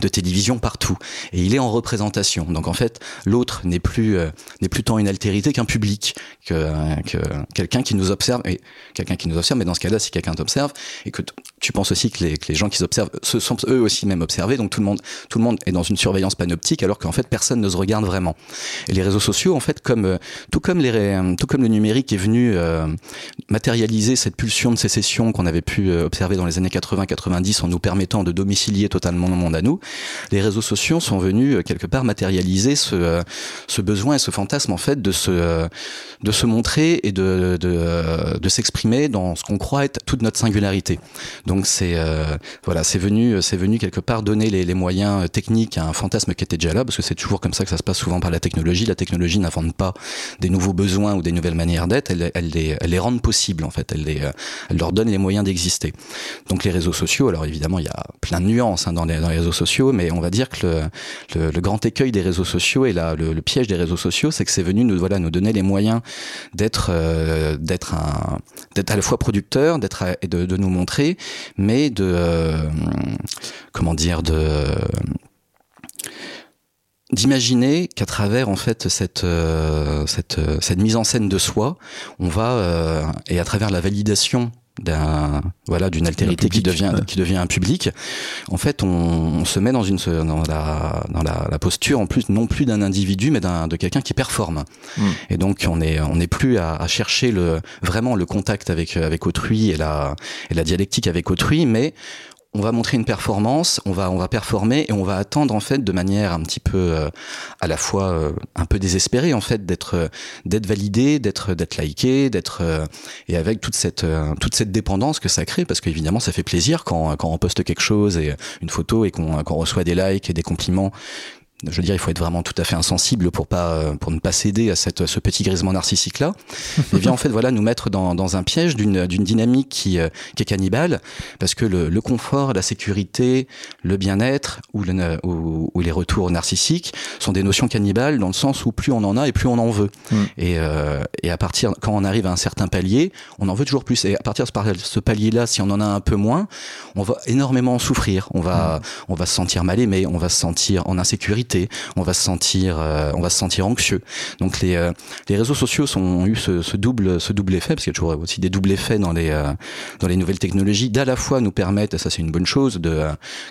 de télévision partout, et il est en représentation. Donc en fait, l'autre n'est plus euh, n'est plus tant une altérité qu'un public, que, que quelqu'un qui nous observe, et quelqu'un qui nous observe, mais dans ce cas-là, si quelqu'un t'observe, et que tu penses aussi que les, gens qui s'observent se sont eux aussi même observés, donc tout le monde tout le monde est dans une surveillance panoptique, alors qu'en fait personne ne se regarde vraiment. Et les réseaux sociaux, en fait, comme tout comme les tout comme le numérique est venu euh, matérialiser cette pulsion de sécession qu'on avait pu euh, observer dans les années 80-90 en nous permettant de domicilier totalement le monde à nous, les réseaux sociaux sont venus euh, quelque part matérialiser ce ce besoin et ce fantasme en fait de se de se montrer et de de, de s'exprimer dans ce qu'on croit être toute notre singularité. Donc c'est voilà, c'est venu c'est venu quelque part donner les, les moyens techniques à un fantasme qui était déjà là parce que c'est toujours comme ça que ça se passe souvent par la technologie. La technologie n'invente pas des nouveaux besoins ou des nouvelles manières d'être, elle, elle, les, elle les rend possibles en fait, elle, les, elle leur donne les moyens d'exister. Donc les réseaux sociaux, alors évidemment il y a plein de nuances hein, dans, les, dans les réseaux sociaux, mais on va dire que le, le, grand écueil des réseaux sociaux et la, le, piège des réseaux sociaux, c'est que c'est venu nous, voilà, nous donner les moyens d'être euh, d'être un d'être à la fois producteur, d'être et de, nous montrer, mais de euh, comment dire d'imaginer qu'à travers en fait cette euh, euh, cette mise en scène de soi, on va et à travers la validation d'un voilà d'une altérité qui devient ouais. qui devient un public en fait on, on, se met dans une dans la dans la, la posture en plus non plus d'un individu mais d'un de quelqu'un qui performe mm. et donc on est on n'est plus à, à, chercher le vraiment le contact avec avec autrui et la et la dialectique avec autrui mais on va montrer une performance, on va on va performer et on va attendre en fait de manière un petit peu euh, à la fois euh, un peu désespérée en fait d'être euh, d'être validé, d'être d'être liké, d'être euh, et avec toute cette euh, toute cette dépendance que ça crée. Parce qu'évidemment ça fait plaisir quand quand on poste quelque chose et une photo et qu'on qu'on reçoit des likes et des compliments je veux dire, il faut être vraiment tout à fait insensible pour pas pour ne pas céder à cette ce petit grisement narcissique là. et vient en fait voilà nous mettre dans, dans un piège d'une d'une dynamique qui qui est cannibale parce que le, le confort, la sécurité, le bien-être ou, le, ou, ou les retours narcissiques sont des notions cannibales dans le sens où plus on en a et plus on en veut. Mm. Et et à partir quand on arrive à un certain palier, on en veut toujours plus. Et à partir de ce palier là, si on en a un peu moins, on va énormément souffrir. On va on va se sentir mal aimé, on va se sentir en insécurité, on va se sentir, euh, on va se sentir anxieux. Donc les, euh, les réseaux sociaux sont, ont eu ce, ce, double, ce double effet, parce qu'il y a toujours aussi des doubles effets dans les, euh, dans les nouvelles technologies, d'à la fois nous permettre, et ça c'est une bonne chose, de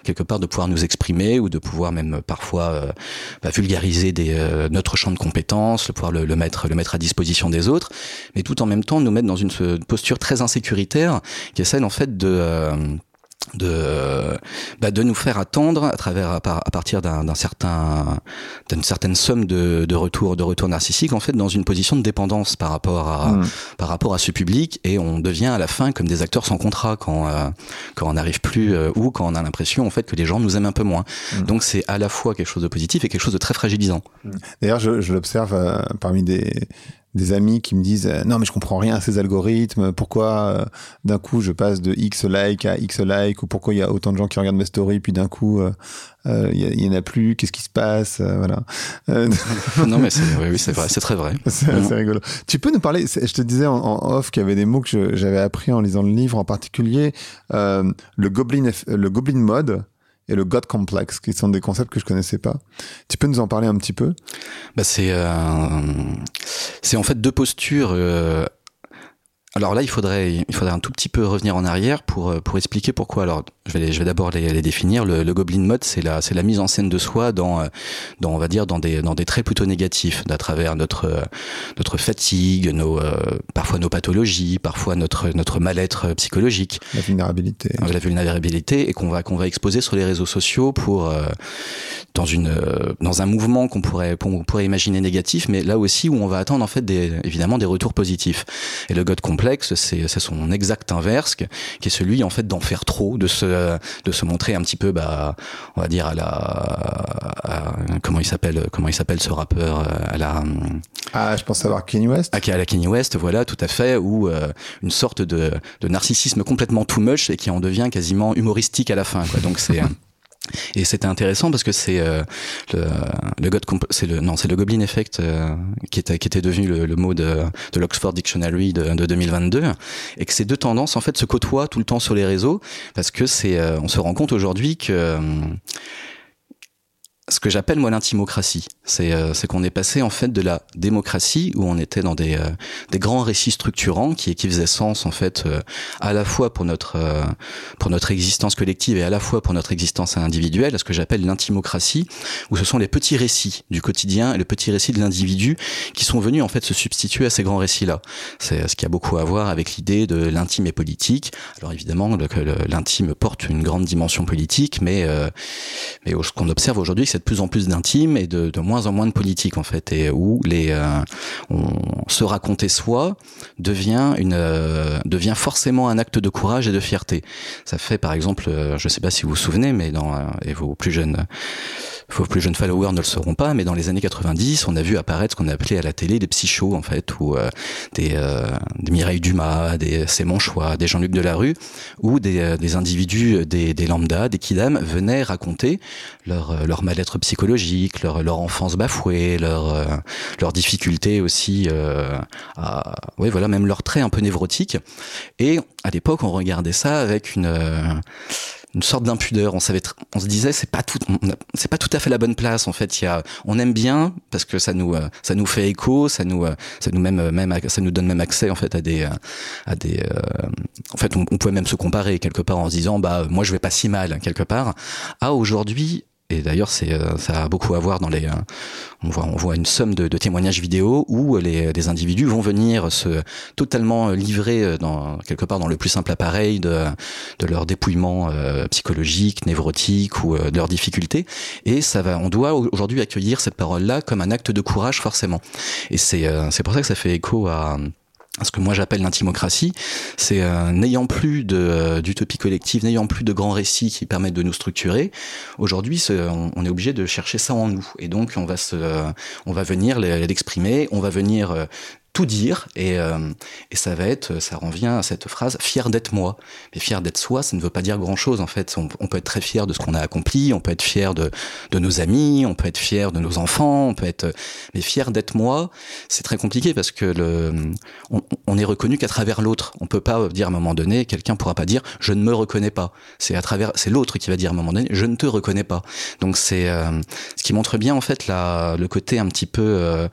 quelque part de pouvoir nous exprimer ou de pouvoir même parfois bah, vulgariser des, notre champ de compétences, de pouvoir le, le, mettre, le mettre à disposition des autres, mais tout en même temps nous mettre dans une posture très insécuritaire qui est celle en fait de de bah, de nous faire attendre à travers à, partir d'un certain d'une certaine somme de, de retour de retour narcissique en fait dans une position de dépendance par rapport à mmh. par rapport à ce public et on devient à la fin comme des acteurs sans contrat quand euh, quand on n'arrive plus euh, ou quand on a l'impression en fait que les gens nous aiment un peu moins mmh. donc c'est à la fois quelque chose de positif et quelque chose de très fragilisant d'ailleurs je, je l'observe euh, parmi des des amis qui me disent euh, non mais je comprends rien à ces algorithmes pourquoi euh, d'un coup je passe de x like à x like ou pourquoi il y a autant de gens qui regardent mes stories puis d'un coup euh, il y, en a plus qu'est-ce qui se passe voilà. Non mais c'est oui, oui c'est vrai c'est très vrai. C'est mmh. rigolo. Tu peux nous parler je te disais en, en off qu'il y avait des mots que j'avais appris en lisant le livre en particulier le goblin le goblin mode et le God Complex, qui sont des concepts que je connaissais pas. Tu peux nous en parler un petit peu? Bah c'est euh, c'est en fait deux postures euh, alors là, il faudrait, il faudrait un tout petit peu revenir en arrière pour, euh, pour expliquer pourquoi. Alors, je vais, je vais d'abord les, les, définir. Le, le, Goblin Mode, c'est la, c'est la mise en scène de soi dans, euh, dans, on va dire, dans des, dans des traits plutôt négatifs, à travers notre, euh, notre fatigue, nos, parfois nos pathologies, parfois notre, notre mal-être psychologique. La vulnérabilité. La vulnérabilité et qu'on va, qu'on va exposer sur les réseaux sociaux pour, dans une, dans un mouvement qu'on pourrait, qu'on pourrait imaginer négatif, mais là aussi où on va attendre en fait des, évidemment des retours positifs. Et le God c'est son exact inverse, qui est celui en fait d'en faire trop, de se de se montrer un petit peu, bah, on va dire à la à, comment il s'appelle, comment il s'appelle ce rappeur, à la ah, je pense savoir Kanye West. À, à la Kanye West, voilà, tout à fait, ou euh, une sorte de, de narcissisme complètement too much et qui en devient quasiment humoristique à la fin. Quoi. Donc c'est et c'était intéressant parce que c'est euh, le, le God c'est le non c'est le Goblin Effect euh, qui était qui était devenu le, le mot de, de l'Oxford Dictionary de, de, 2022 et que ces deux tendances en fait se côtoient tout le temps sur les réseaux parce que c'est euh, on se rend compte aujourd'hui que ce que j'appelle moi l'intimocratie. C'est euh, qu'on est passé en fait de la démocratie où on était dans des, euh, des grands récits structurants qui, qui faisaient sens en fait euh, à la fois pour notre euh, pour notre existence collective et à la fois pour notre existence individuelle, à ce que j'appelle l'intimocratie, où ce sont les petits récits du quotidien et le petit récit de l'individu qui sont venus en fait se substituer à ces grands récits-là. C'est ce qui a beaucoup à voir avec l'idée de l'intime et politique. Alors évidemment l'intime porte une grande dimension politique, mais mais ce qu'on observe aujourd'hui, c'est de plus en plus d'intime et de, moins en moins de politique en fait, et où les euh, on, se raconter soi devient une euh, devient forcément un acte de courage et de fierté. Ça fait par exemple, euh, je sais pas si vous vous souvenez, mais dans euh, et vos plus jeunes vos plus jeunes followers ne le sauront pas, mais dans les années 90, on a vu apparaître ce qu'on appelait à la télé des psychos, en fait, ou des, des Mireille Dumas, des C'est des Jean-Luc Delarue, où des, des individus, des, des lambda, des kidam venaient raconter leur, leur mal-être psychologique, leur, leur enfance bafouée, leur, euh, leur difficulté aussi oui, voilà, même leurs traits un peu névrotiques. Et à l'époque, on regardait ça avec une une sorte d'impudeur. On savait, on se disait c'est pas tout, c'est pas tout à fait la bonne place. En fait, il y a, on aime bien parce que ça nous, euh, ça nous fait écho, ça nous, euh, ça nous même, même, ça nous donne même accès en fait à des, à des. en fait, on, on pouvait même se comparer quelque part en se disant bah moi je vais pas si mal quelque part. À aujourd'hui, et d'ailleurs c'est euh, ça a beaucoup à voir dans les euh, on voit on voit une somme de, de témoignages vidéo où les des individus vont venir se totalement livrer dans quelque part dans le plus simple appareil de de leur dépouillement euh, psychologique névrotique ou euh, de leurs difficultés. Et ça va on doit aujourd'hui accueillir cette parole là comme un acte de courage forcément. Et c'est c'est pour ça que ça fait écho à ce que moi j'appelle l'intimocratie, c'est euh, n'ayant plus de d'utopie collective, n'ayant plus de grands récits qui permettent de nous structurer. Aujourd'hui, on, on, est obligé de chercher ça en nous, et donc on va se, on va venir l'exprimer, on va venir tout dire et, euh, et ça va être, ça revient à cette phrase fier d'être moi. Mais fier d'être soi, ça ne veut pas dire grand chose en fait. On, peut être très fier de ce qu'on a accompli, on peut être fier de, de nos amis, on peut être fier de nos enfants, on peut être, mais fier d'être moi, c'est très compliqué parce que le, on, est reconnu qu'à travers l'autre. On peut pas dire à un moment donné, quelqu'un pourra pas dire je ne me reconnais pas. C'est à travers, c'est l'autre qui va dire à un moment donné je ne te reconnais pas. Donc c'est euh, ce qui montre bien en fait la, le côté un petit peu euh,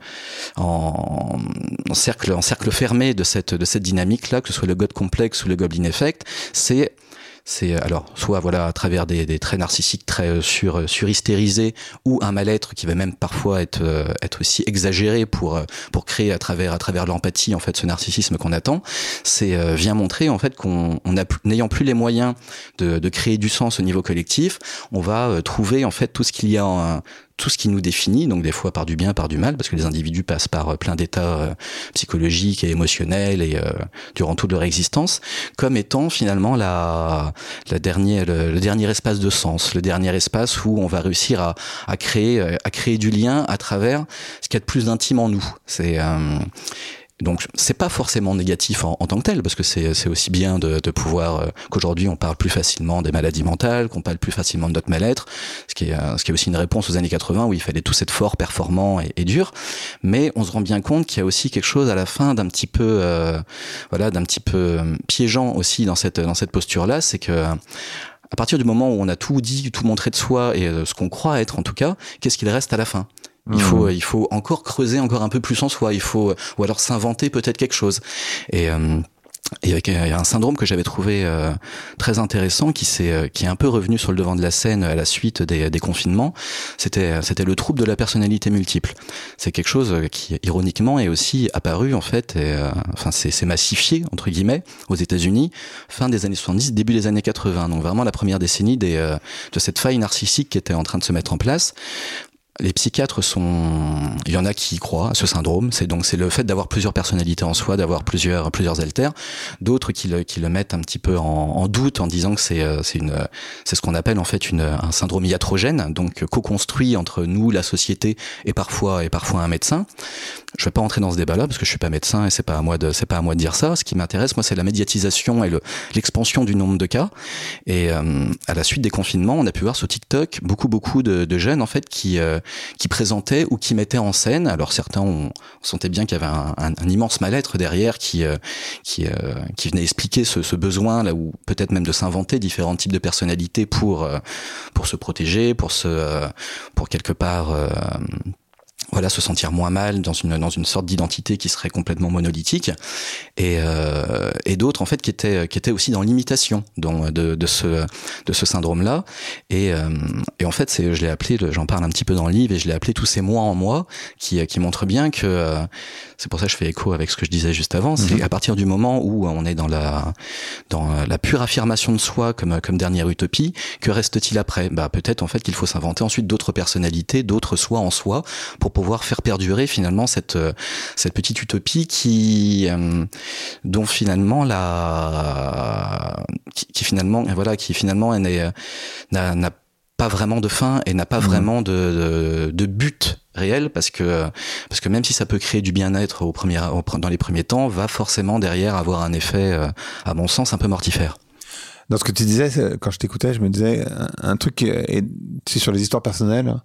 en cercle, en cercle fermé de cette, de cette dynamique-là, que ce soit le God complexe ou le Goblin Effect, c'est c'est alors soit voilà à travers des, des traits narcissiques très euh, sur euh, surhystérisés ou un mal-être qui va même parfois être euh, être aussi exagéré pour pour créer à travers à travers l'empathie en fait ce narcissisme qu'on attend c'est vient montrer en fait qu'on n'ayant plus les moyens de, de créer du sens au niveau collectif on va trouver en fait tout ce qu'il y a en, tout ce qui nous définit, donc des fois par du bien, par du mal, parce que les individus passent par euh, plein d'états euh, psychologiques et émotionnels et euh, durant toute leur existence, comme étant finalement la, la dernière, le, dernier espace de sens, le dernier espace où on va réussir à, à créer, à créer du lien à travers ce qu'il y a de plus intime en nous. C'est donc c'est pas forcément négatif en, tant que tel, parce que c'est aussi bien de, pouvoir euh, qu'aujourd'hui on parle plus facilement des maladies mentales, qu'on parle plus facilement de notre mal-être, ce qui est euh, ce qui est aussi une réponse aux années 80 où il fallait tous être fort, performant et, et dur. Mais on se rend bien compte qu'il y a aussi quelque chose à la fin d'un petit peu euh, voilà d'un petit peu piégeant aussi dans cette dans cette posture là, c'est que à partir du moment où on a tout dit, tout montré de soi et ce qu'on croit être en tout cas, qu'est-ce qu'il reste à la fin? Il faut, mmh. il faut encore creuser encore un peu plus en soi. Il faut, ou alors s'inventer peut-être quelque chose. Et euh, et avec un syndrome que j'avais trouvé euh, très intéressant qui s'est euh, qui est un peu revenu sur le devant de la scène à la suite des, des confinements c'était c'était le trouble de la personnalité multiple c'est quelque chose qui ironiquement est aussi apparu en fait et, enfin c'est c'est massifié entre guillemets aux États-Unis fin des années 70 début des années 80 donc vraiment la première décennie des de cette faille narcissique qui était en train de se mettre en place les psychiatres sont, il y en a qui y croient à ce syndrome. C'est donc c'est le fait d'avoir plusieurs personnalités en soi, d'avoir plusieurs plusieurs alters. D'autres qui le qui le mettent un petit peu en, en doute en disant que c'est euh, c'est une c'est ce qu'on appelle en fait une un syndrome iatrogène, donc co-construit entre nous, la société et parfois et parfois un médecin. Je vais pas entrer dans ce débat-là parce que je suis pas médecin et c'est pas à moi de c'est pas à moi de dire ça. Ce qui m'intéresse moi c'est la médiatisation et l'expansion du nombre de cas. Et euh, à la suite des confinements, on a pu voir sur TikTok beaucoup beaucoup de, de jeunes en fait qui euh, qui présentaient ou qui mettaient en scène. Alors certains, on, sentait bien qu'il y avait un, immense mal-être derrière qui euh, euh, qui venait expliquer ce, besoin là ou peut-être même de s'inventer différents types de personnalités pour euh, pour se protéger, pour se pour quelque part voilà se sentir moins mal dans une dans une sorte d'identité qui serait complètement monolithique. Et euh, et d'autres en fait qui étaient qui étaient aussi dans l'imitation de, de ce de ce syndrome là et euh, et en fait c'est je l'ai appelé j'en parle un petit peu dans le livre et je l'ai appelé tous ces mois en moi qui qui montrent bien que euh, c'est pour ça que je fais écho avec ce que je disais juste avant c'est mhm. à partir du moment où on est dans la dans la pure affirmation de soi comme comme dernière utopie que reste-t-il après? Bah peut-être en fait qu'il faut s'inventer ensuite d'autres personnalités d'autres soi en soi pour pouvoir faire perdurer finalement cette euh, cette petite utopie qui euh, dont finalement la qui, finalement voilà qui finalement n'a pas vraiment de fin et n'a pas mmh. vraiment de, de, but réel parce que parce que même si ça peut créer du bien-être au premier dans les premiers temps va forcément derrière avoir un effet euh, à mon sens un peu mortifère dans ce que tu disais quand je t'écoutais je me disais un, truc et c'est sur les histoires personnelles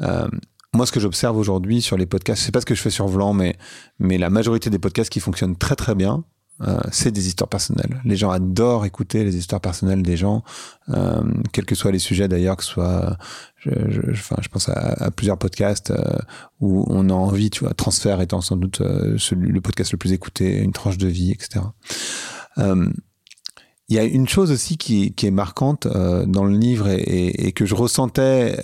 euh, moi, ce que j'observe aujourd'hui sur les podcasts, c'est pas ce que je fais sur Vlan, mais, mais la majorité des podcasts qui fonctionnent très très bien, euh, c'est des histoires personnelles. Les gens adorent écouter les histoires personnelles des gens, euh, quels que soient les sujets d'ailleurs, que ce soit, je, je, enfin, je pense à, plusieurs podcasts euh, où on a envie, tu vois, transfert étant sans doute euh, celui, le podcast le plus écouté, une tranche de vie, etc. Euh, il y a une chose aussi qui, qui est marquante dans le livre et, et, et que je ressentais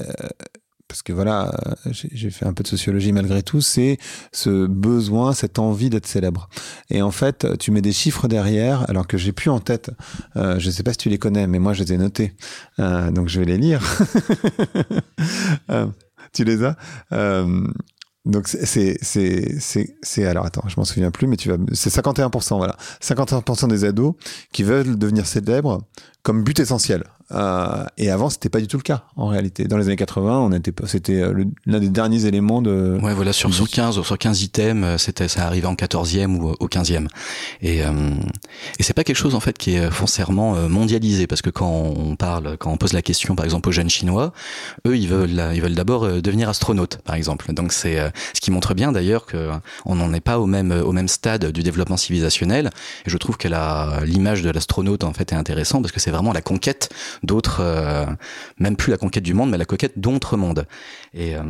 parce que voilà, j'ai fait un peu de sociologie malgré tout, c'est ce besoin, cette envie d'être célèbre. Et en fait, tu mets des chiffres derrière, alors que j'ai plus en tête. Euh, je sais pas si tu les connais, mais moi je les ai notés, euh, donc je vais les lire. euh, tu les as? Donc c'est c'est c'est c'est alors attends, je m'en souviens plus, mais tu vas c'est 51%, voilà, 51% des ados qui veulent devenir célèbres comme but essentiel. Euh, et avant, c'était pas du tout le cas en réalité. Dans les années 80, on était, c'était euh, l'un des derniers éléments de. Ouais, voilà, sur, sur 15, sur 15 items, euh, c'était, ça arrivait en 14e ou au 15e. Et, euh, et c'est pas quelque chose en fait qui est foncièrement mondialisé parce que quand on parle, quand on pose la question, par exemple aux jeunes chinois, eux, ils veulent, ils veulent d'abord devenir astronautes, par exemple. Donc c'est ce qui montre bien d'ailleurs que on n'en est pas au même, au même stade du développement civilisationnel. Et je trouve que la, l'image de l'astronaute en fait est intéressante parce que c'est vraiment la conquête d'autres, euh, même plus la conquête du monde, mais la conquête d'autres mondes. Et euh,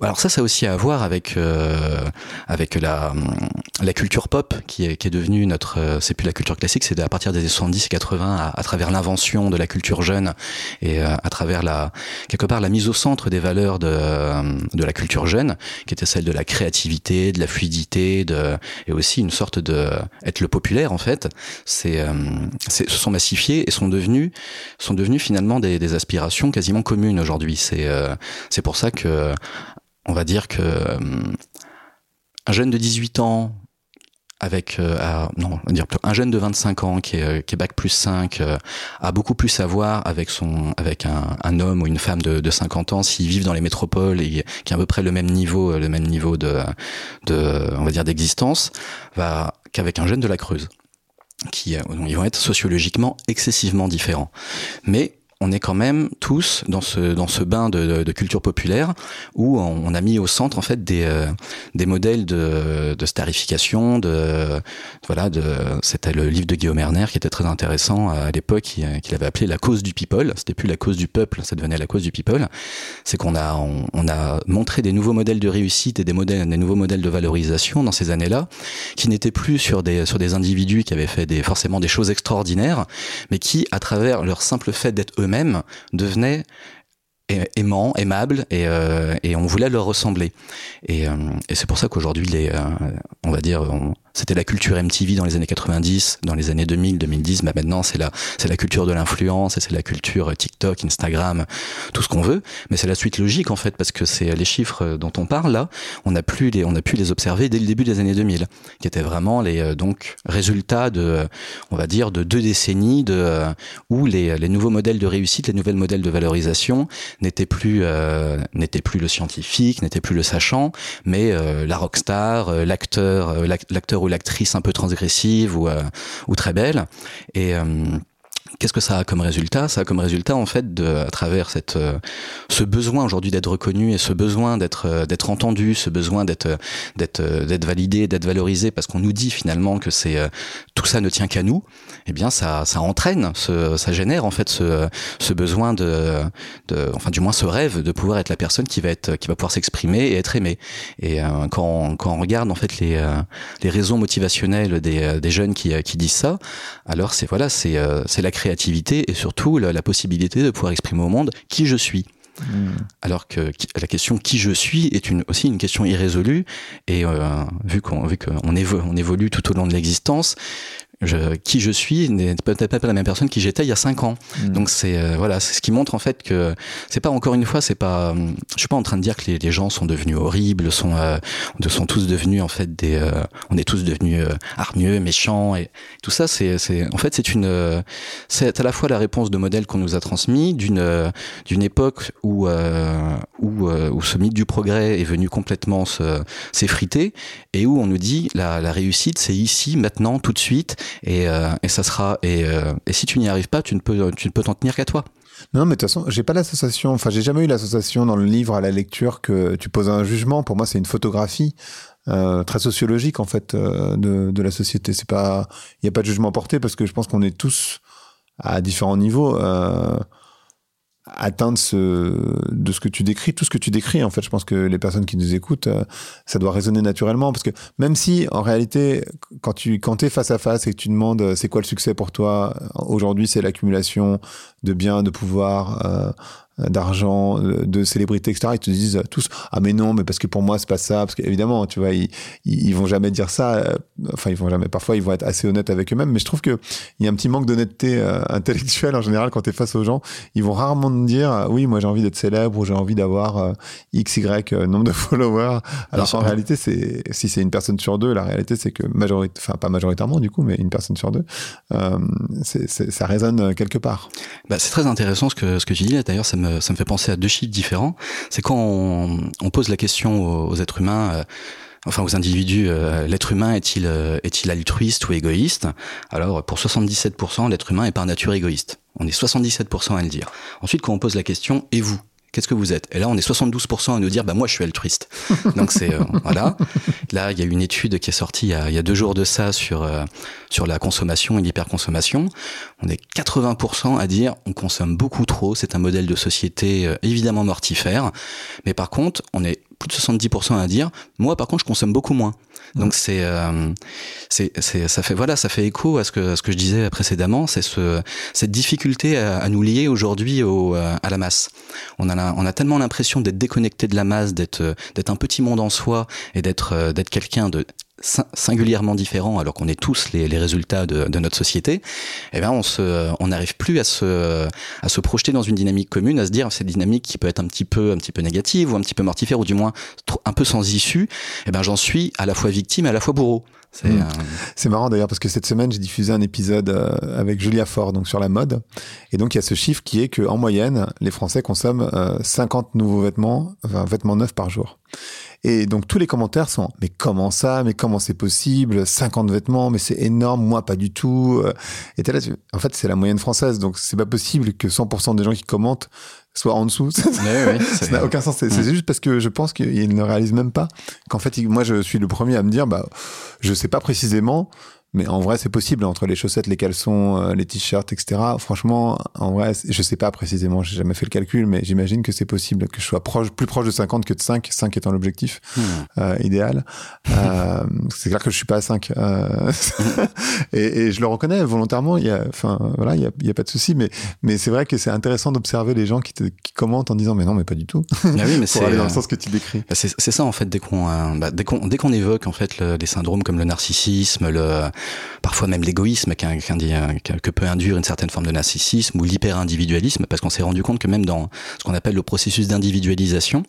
alors ça, ça a aussi à voir avec euh, avec la la culture pop qui est qui est devenue notre, c'est plus la culture classique, c'est à partir des années 70 et 80 à, à travers l'invention de la culture jeune et à travers la quelque part la mise au centre des valeurs de de la culture jeune, qui était celle de la créativité, de la fluidité, de et aussi une sorte de être le populaire en fait. C'est, c'est se sont massifiés et sont devenus sont devenus finalement des, aspirations quasiment communes aujourd'hui. C'est euh, c'est pour ça que on va dire que euh, un jeune de 18 ans avec euh, non, on va dire un jeune de 25 ans qui est, qui est bac plus 5 euh, a beaucoup plus à voir avec son avec un, homme ou une femme de, de 50 ans s'ils vivent dans les métropoles et qui a à peu près le même niveau le même niveau de de on va dire d'existence qu'avec un jeune de la Creuse qui euh, ils vont être sociologiquement excessivement différents. Mais on est quand même tous dans ce dans ce bain de, culture populaire où on, a mis au centre en fait des euh, des modèles de, de starification de voilà de c'était le livre de Guillaume Erner qui était très intéressant à l'époque qu'il avait appelé la cause du people. C'était plus la cause du peuple ça devenait la cause du people. C'est qu'on a on, a montré des nouveaux modèles de réussite et des modèles des nouveaux modèles de valorisation dans ces années-là qui n'étaient plus sur des sur des individus qui avaient fait des forcément des choses extraordinaires mais qui à travers leur simple fait d'être eux eux-mêmes devenaient aimants, aimables, et, euh, et on voulait leur ressembler. Et, euh, et c'est pour ça qu'aujourd'hui, euh, on va dire, c'était la culture MTV dans les années 90, dans les années 2000, 2010. Mais maintenant, c'est la, c'est la culture de l'influence et c'est la culture TikTok, Instagram, tout ce qu'on veut. Mais c'est la suite logique en fait, parce que c'est les chiffres dont on parle là. On a pu les, on a pu les observer dès le début des années 2000, qui étaient vraiment les euh, donc résultats de, on va dire, de deux décennies de euh, où les, les nouveaux modèles de réussite, les nouvelles modèles de valorisation n'étaient plus euh, n'étaient plus le scientifique, n'étaient plus le sachant, mais euh, la rockstar, euh, l'acteur, l'acteur l'actrice un peu transgressive ou, euh, ou très belle. Et euh, Qu'est-ce que ça a comme résultat? Ça a comme résultat en fait de, à travers cette, euh, ce besoin aujourd'hui d'être reconnu et ce besoin d'être euh, d'être entendu, ce besoin d'être euh, d'être d'être validé, d'être valorisé, parce qu'on nous dit finalement que c'est tout ça ne tient qu'à nous. Eh bien, ça ça entraîne, ce, ça génère en fait ce, ce besoin de, de, enfin du moins ce rêve de pouvoir être la personne qui va être qui va pouvoir s'exprimer et être aimée. Et quand quand on regarde en fait les les raisons motivationnelles des, des jeunes qui qui disent ça, alors c'est voilà c'est c'est la créativité et surtout la, la, possibilité de pouvoir exprimer au monde qui je suis. Mmh. Alors que la question qui je suis est une, aussi une question irrésolue et euh, vu qu'on vu qu'on évolue, on évolue tout au long de l'existence, je, qui je suis n'est peut-être pas la même personne qui j'étais il y a cinq ans. Mmh. Donc c'est euh, voilà, c'est ce qui montre en fait que c'est pas encore une fois, c'est pas, je suis pas en train de dire que les, les gens sont devenus horribles, sont euh, sont tous devenus en fait des, euh, on est tous devenus euh, hargneux, méchants et tout ça. C'est c'est en fait c'est une, euh, c'est à la fois la réponse de modèles qu'on nous a transmis d'une euh, d'une époque où où où ce mythe du progrès est venu complètement s'effriter et où on nous dit la, la réussite c'est ici maintenant tout de suite et, euh, et ça sera et, euh, et si tu n'y arrives pas, tu ne peux tu ne peux t'en tenir qu'à toi. Non, mais de toute façon, j'ai pas l'association. Enfin, j'ai jamais eu l'association dans le livre à la lecture que tu poses un jugement. Pour moi, c'est une photographie euh, très sociologique en fait de, de la société. C'est pas, il y a pas de jugement porté parce que je pense qu'on est tous à différents niveaux. Atteindre ce, de ce que tu décris, tout ce que tu décris. En fait, je pense que les personnes qui nous écoutent, euh, ça doit résonner naturellement parce que même si, en réalité, quand tu quand es face à face et que tu demandes euh, c'est quoi le succès pour toi, aujourd'hui, c'est l'accumulation de biens, de pouvoir, euh, d'argent, de célébrité, etc. Ils te disent tous ah mais non, mais parce que pour moi c'est pas ça, parce qu'évidemment tu vois ils, ils vont jamais dire ça. Enfin ils vont jamais. Parfois ils vont être assez honnêtes avec eux-mêmes, mais je trouve que il y a un petit manque d'honnêteté intellectuelle en général quand tu es face aux gens. Ils vont rarement te dire oui moi j'ai envie d'être célèbre ou j'ai envie d'avoir x y nombre de followers. Alors en réalité c'est si c'est une personne sur deux, la réalité c'est que majorité, enfin pas majoritairement du coup, mais une personne sur deux, euh, ça résonne quelque part. Bah, c'est très intéressant ce que, ce que tu dis là. D'ailleurs, ça me, ça me fait penser à deux chiffres différents. C'est quand on, pose la question aux, êtres humains. Euh, enfin aux individus, euh, l'être humain est-il est-il altruiste ou égoïste? Alors pour 77%, l'être humain est par nature égoïste. On est 77% à le dire. Ensuite, quand on pose la question, et vous? Qu'est-ce que vous êtes? Et là, on est 72% à nous dire, bah moi, je suis altruiste. Donc c'est euh, voilà. Là, il y a une étude qui est sortie il y a, il y a deux jours de ça sur euh, sur la consommation et l'hyperconsommation. On est 80% à dire, on consomme beaucoup trop. C'est un modèle de société euh, évidemment mortifère. Mais par contre, on est plus de 70% à dire, moi, par contre, je consomme beaucoup moins. Donc c'est, euh, c'est, ça fait voilà, ça fait écho à ce que ce que je disais précédemment, c'est ce cette difficulté à, à nous lier aujourd'hui au euh, à la masse. On a on a tellement l'impression d'être déconnecté de la masse, d'être d'être un petit monde en soi et d'être euh, d'être quelqu'un de singulièrement différent alors qu'on est tous les, les résultats de, de, notre société, eh bien on se, on n'arrive plus à se, à se projeter dans une dynamique commune, à se dire cette dynamique qui peut être un petit peu, un petit peu négative ou un petit peu mortifère ou du moins un peu sans issue. Eh ben j'en suis à la fois victime et à la fois bourreau. C'est mmh. euh... marrant d'ailleurs parce que cette semaine j'ai diffusé un épisode euh, avec Julia Ford donc sur la mode et donc il y a ce chiffre qui est que en moyenne les Français consomment 50 euh, nouveaux vêtements, enfin vêtements neufs par jour. Et donc tous les commentaires sont mais comment ça, mais comment c'est possible, 50 vêtements, mais c'est énorme, moi pas du tout. Euh. Et là, en fait c'est la moyenne française, donc c'est pas possible que 100% des gens qui commentent soient en dessous. ça n'a aucun sens. C'est juste parce que je pense qu'ils ne réalisent même pas qu'en fait, moi je suis le premier à me dire, bah, je sais pas précisément mais en vrai, c'est possible entre les chaussettes, les caleçons, euh, les t-shirts, etc. Franchement, en vrai, je sais pas précisément, j'ai jamais fait le calcul, mais j'imagine que c'est possible que je sois proche, plus proche de 50 que de 5, 5 étant l'objectif hmm. euh, idéal. euh, c'est clair que je suis pas à 5. Euh, et, et, je le reconnais volontairement. Il y a, enfin, voilà, il y a, il y a pas de souci, mais mais c'est vrai que c'est intéressant d'observer les gens qui, te, qui commentent en disant mais non, mais pas du tout. Ah oui, mais aller dans le sens que tu décris. Bah, c'est ça en fait dès qu'on bah, dès qu'on dès qu'on évoque en fait le, des syndromes comme le narcissisme, le parfois même l'égoïsme que peut induire une certaine forme de narcissisme ou l'hyper-individualisme, parce qu'on s'est rendu compte que même dans ce qu'on appelle le processus d'individualisation,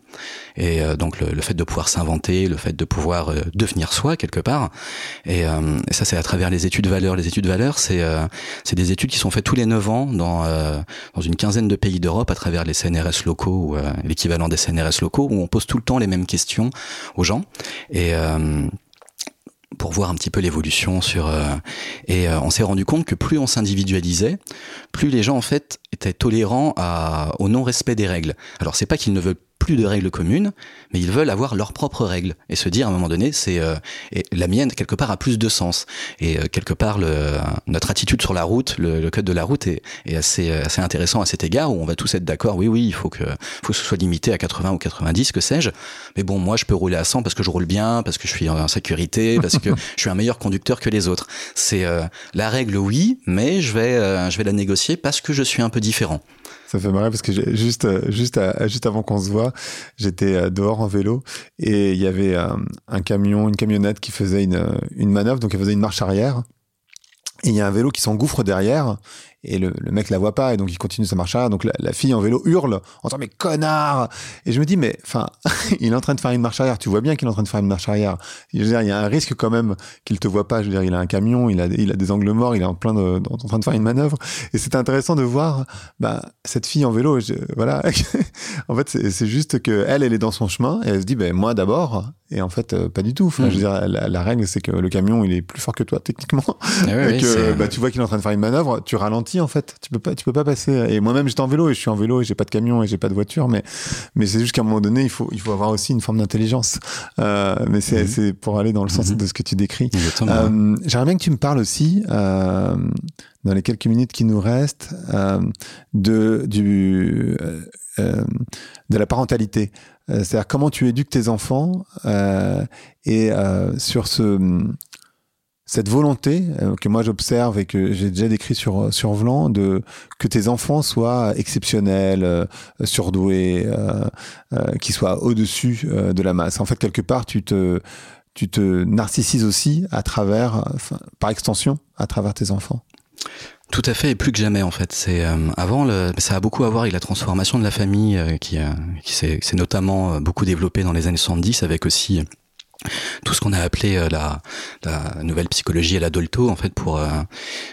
et euh, donc le, fait de pouvoir s'inventer, le fait de pouvoir euh, devenir soi quelque part, et, euh, ça c'est à travers les études valeurs. Les études valeurs, c'est c'est des études qui sont faites tous les 9 ans dans, dans une quinzaine de pays d'Europe à travers les CNRS locaux ou l'équivalent des CNRS locaux, où on pose tout le temps les mêmes questions aux gens. Et pour voir un petit peu l'évolution sur euh, et euh, on s'est rendu compte que plus on s'individualisait, plus les gens en fait étaient tolérants à, au non respect des règles. Alors c'est pas qu'ils ne veulent plus de règles communes, mais ils veulent avoir leurs propres règles et se dire à un moment donné, c'est euh, la mienne quelque part a plus de sens et euh, quelque part le, notre attitude sur la route, le, le code de la route est, est, assez assez intéressant à cet égard où on va tous être d'accord, oui oui, il faut que faut que ce soit limité à 80 ou 90, que sais-je, mais bon moi je peux rouler à 100 parce que je roule bien, parce que je suis en sécurité, parce que je suis un meilleur conducteur que les autres. C'est euh, la règle oui, mais je vais je vais la négocier parce que je suis un peu différent. Ça fait marrer parce que juste, juste, juste avant qu'on se voit, j'étais euh, dehors en vélo et il y avait un, euh, un camion, une camionnette qui faisait une, une manœuvre, donc elle faisait une marche arrière. Et il y a un vélo qui s'engouffre derrière et le, le, mec la voit pas et donc il continue sa marche arrière. Donc la, la, fille en vélo hurle en disant mais connard Et je me dis mais enfin il est en train de faire une marche arrière. Tu vois bien qu'il est en train de faire une marche arrière. Je veux dire il y a un risque quand même qu'il te voit pas. Je veux dire il a un camion, il a il a des angles morts, il est en plein de, en train de faire une manœuvre. Et c'est intéressant de voir bah cette fille en vélo. Je, voilà en fait c'est juste que elle elle est dans son chemin et elle se dit ben moi d'abord et en fait euh, pas du tout. Enfin, je veux dire la, la règle c'est que le camion il est plus fort que toi techniquement ah et que bah, tu vois qu'il est en train de faire une manœuvre, tu ralentis en fait. Tu peux pas, tu peux pas passer. Et moi-même, j'étais en vélo et je suis en vélo et j'ai pas de camion et j'ai pas de voiture, mais mais c'est juste qu'à un moment donné, il faut il faut avoir aussi une forme d'intelligence. Euh, mais c'est mhm. c'est pour aller dans le sens mhm. de ce que tu décris. Euh, J'aimerais bien que tu me parles aussi euh, dans les quelques minutes qui nous restent de du de la parentalité. C'est-à-dire comment tu éduques tes enfants et sur ce cette volonté que moi j'observe et que j'ai déjà décrit sur sur Vlan de que tes enfants soient exceptionnels, surdoués, qui soient au-dessus de la masse. En fait, quelque part, tu te tu te narcissises aussi à travers, par extension, à travers tes enfants. Tout à fait, et plus que jamais en fait. C'est euh, avant, le, ça a beaucoup à voir avec la transformation de la famille euh, qui, euh, qui s'est notamment beaucoup développée dans les années 70, avec aussi tout ce qu'on a appelé la, la, nouvelle psychologie à la Dolto en fait pour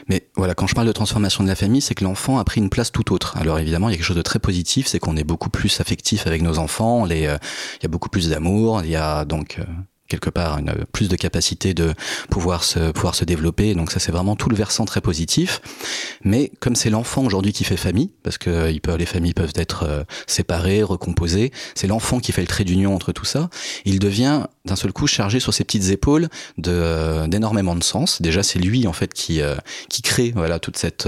mais voilà quand je parle de transformation de la famille c'est que l'enfant a pris une place tout autre. Alors évidemment il y a quelque chose de très positif c'est qu'on est beaucoup plus affectif avec nos enfants les il y a beaucoup plus d'amour il y a donc quelque part une plus de capacité de pouvoir se pouvoir se développer. Donc ça c'est vraiment tout le versant très positif. Mais comme c'est l'enfant aujourd'hui qui fait famille parce que euh, il peut, les familles peuvent être euh, séparées recomposées c'est l'enfant qui fait le trait d'union entre tout ça il devient d'un seul coup chargé sur ses petites épaules de euh, d'énormément de sens déjà c'est lui en fait qui qui crée voilà toute cette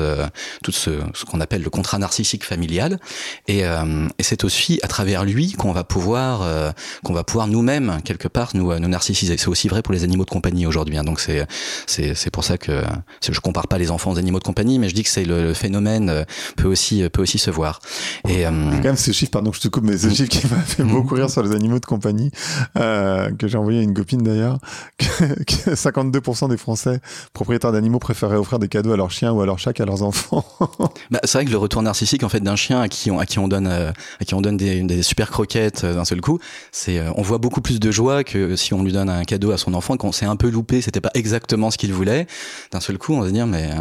tout ce ce qu'on appelle le contrat narcissique familial et, et c'est aussi à travers lui qu'on va pouvoir qu'on va pouvoir nous-mêmes quelque part nous, nous narcissisé. C'est aussi vrai pour les animaux de compagnie aujourd'hui. Hein. Donc c'est c'est pour ça que je compare pas les enfants aux animaux de compagnie, mais je dis que c'est le, phénomène euh, peut aussi peut aussi se voir. Et euh, quand même ce chiffre, pardon, je te coupe, mais ce mm. chiffre qui m'a fait mm. beaucoup rire sur les animaux de compagnie euh, que j'ai envoyé à une copine d'ailleurs, que 52% des Français propriétaires d'animaux préféraient offrir des cadeaux à leurs chiens ou à leurs chats qu'à leurs enfants. bah, c'est vrai que le retour narcissique en fait d'un chien à qui on donne à qui on donne des, super croquettes d'un seul coup, c'est on voit beaucoup plus de joie que si on lui donne un cadeau à son enfant qu'on s'est un peu loupé, c'était pas exactement ce qu'il voulait. D'un seul coup, on va se dire mais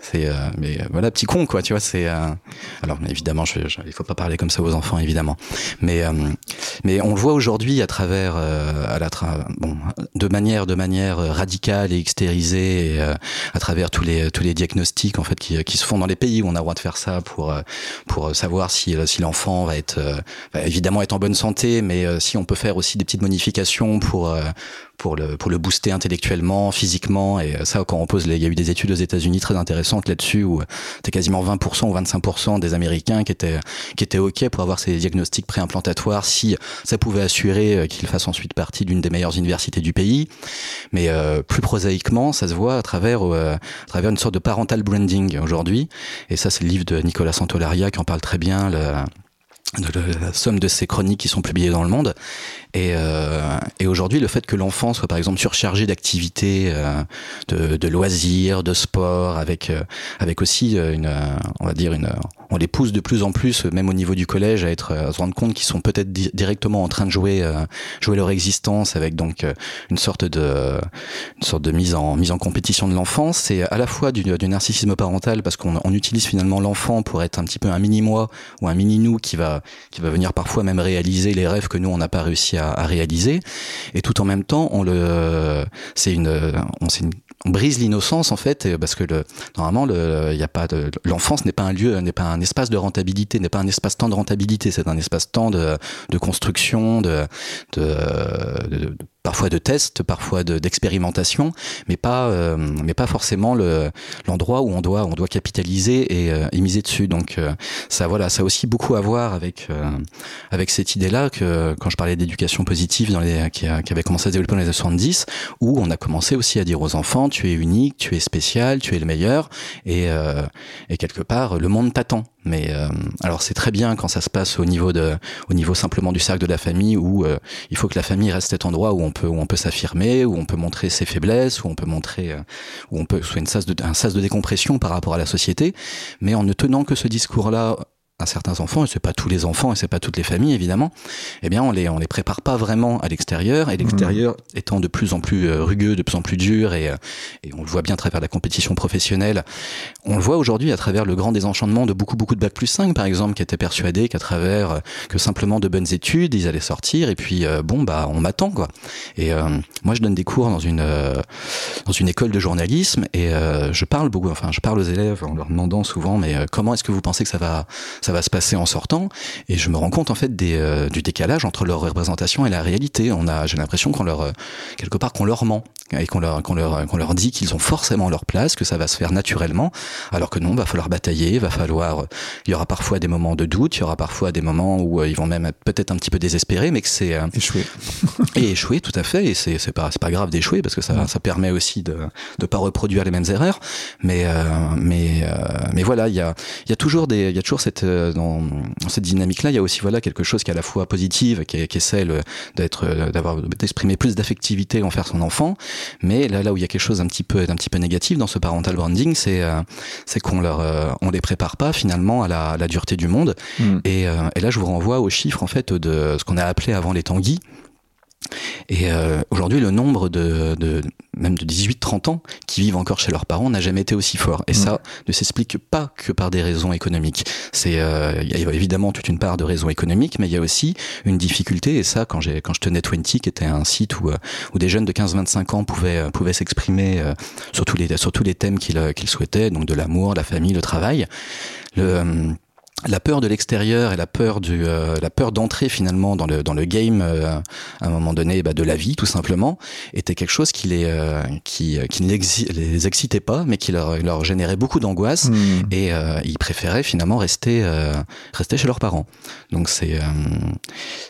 c'est euh, mais euh, voilà petit con quoi, tu vois. C'est euh, alors évidemment, je, il faut pas parler comme ça aux enfants évidemment, mais mais on le voit aujourd'hui à travers à la bon de manière de manière radicale et extérisée à travers tous les tous les diagnostics en fait qui, qui se font dans les pays où on a le droit de faire ça pour pour savoir si si l'enfant va être va évidemment être en bonne santé, mais si on peut faire aussi des petites modifications pour euh, pour le pour le booster intellectuellement, physiquement et euh, ça quand on pose il y a eu des études aux États-Unis très intéressantes là-dessus où c'était quasiment 20% ou 25% des Américains qui étaient qui étaient ok pour avoir ces diagnostics préimplantatoires si ça pouvait assurer euh, qu'ils fassent ensuite partie d'une des meilleures universités du pays. Mais plus prosaïquement, ça se voit à travers à travers une sorte de parental branding aujourd'hui. Et ça, c'est le livre de Nicolas Santolaria qui en parle très bien. De la somme de ces chroniques qui sont publiées dans le monde. Et, euh, et aujourd'hui, le fait que l'enfant soit par exemple surchargé d'activités, euh, de, de, loisirs, de sport, avec euh, avec aussi euh, une, on va dire une, on les pousse de plus en plus, même au niveau du collège, à être à se rendre compte qu'ils sont peut-être directement en train de jouer jouer leur existence avec donc une sorte de une sorte de mise en mise en compétition de l'enfance. C'est à la fois du, du narcissisme parental parce qu'on on utilise finalement l'enfant pour être un petit peu un mini moi ou un mini nous qui va qui va venir parfois même réaliser les rêves que nous on n'a pas réussi à, réaliser. Et tout en même temps, on le, c'est une, on, on brise l'innocence en fait parce que le, normalement le y a pas l'enfance n'est pas un lieu n'est pas un espace de rentabilité n'est pas un espace temps de rentabilité c'est un espace temps de, construction de parfois de tests, parfois d'expérimentation, mais pas euh, mais pas forcément le l'endroit où on doit on doit capitaliser et, euh, miser dessus. Donc euh, ça voilà, ça a aussi beaucoup à voir avec avec cette idée-là que quand je parlais d'éducation positive dans les qui, qui, avait commencé à se développer dans les années 70 où on a commencé aussi à dire aux enfants tu es unique, tu es spécial, tu es le meilleur et et quelque part le monde t'attend. Mais euh, alors c'est très bien quand ça se passe au niveau de, au niveau simplement du cercle de la famille où euh, il faut que la famille reste cet endroit où on peut, où on peut s'affirmer, où on peut montrer ses faiblesses, où on peut montrer, euh, où on peut soit une sas de, un sas de décompression par rapport à la société. Mais en ne tenant que ce discours-là à certains enfants, et c'est pas tous les enfants et c'est pas toutes les familles évidemment, eh bien on les on les prépare pas vraiment à l'extérieur et l'extérieur mmh. étant de plus en plus euh, rugueux, de plus en plus dur et, euh, et on le voit bien à travers la compétition professionnelle. On le voit aujourd'hui à travers le grand désenchantement de beaucoup beaucoup de bac plus 5 par exemple qui étaient persuadés qu'à travers euh, que simplement de bonnes études, ils allaient sortir et puis bon bah on m'attend quoi. Et moi je donne des cours dans une dans une école de journalisme et je parle beaucoup enfin je parle aux élèves en leur demandant souvent mais comment est-ce que vous pensez que ça va ça va se passer en sortant. Et je me rends compte en fait des, euh, du décalage entre leur représentation et la réalité. On a, j'ai l'impression qu'on leur, euh, quelque part, qu'on leur ment et qu'on leur qu'on leur qu'on leur dit qu'ils ont forcément leur place, que ça va se faire naturellement, alors que non, va falloir batailler, va falloir, il y aura parfois des moments de doute, il y aura parfois des moments où ils vont même peut-être un petit peu désespérés, mais que c'est échouer. et échouer tout à fait, et c'est c'est pas c'est pas grave d'échouer parce que ça ça permet aussi de de pas reproduire les mêmes erreurs, mais mais mais voilà, il y a il y a toujours des il y a toujours cette dans, cette dynamique là, il y a aussi voilà quelque chose qui est à la fois positive, qui est, qui est celle d'être d'avoir d'exprimer plus d'affectivité envers son enfant, mais là là où il y a quelque chose un petit peu d'un petit peu négatif dans ce parental branding, c'est euh, c'est qu'on leur euh, on les prépare pas finalement à la, la dureté du monde. Mm. Et, euh, et, là, je vous renvoie aux chiffres en fait de ce qu'on a appelé avant les tanguis. Et euh, aujourd'hui, le nombre de, de même de 18-30 ans qui vivent encore chez leurs parents n'a jamais été aussi fort. Et mmh. ça ne s'explique pas que par des raisons économiques. C'est euh, il y a évidemment toute une part de raisons économiques, mais il y a aussi une difficulté. Et ça, quand j'ai quand je tenais Twenty, qui était un site où euh, où des jeunes de 15-25 ans pouvaient euh, pouvaient s'exprimer euh, sur tous les sur tous les thèmes qu'ils qu'ils souhaitaient, donc de l'amour, la famille, le travail. Le la peur de l'extérieur et la peur du euh, la peur d'entrer finalement dans le dans le game euh, à un moment donné bah, de la vie tout simplement était quelque chose qui les euh, qui qui ne les excitait pas mais qui leur leur générait beaucoup d'angoisse mmh. et ils préféraient finalement rester rester chez leurs parents donc c'est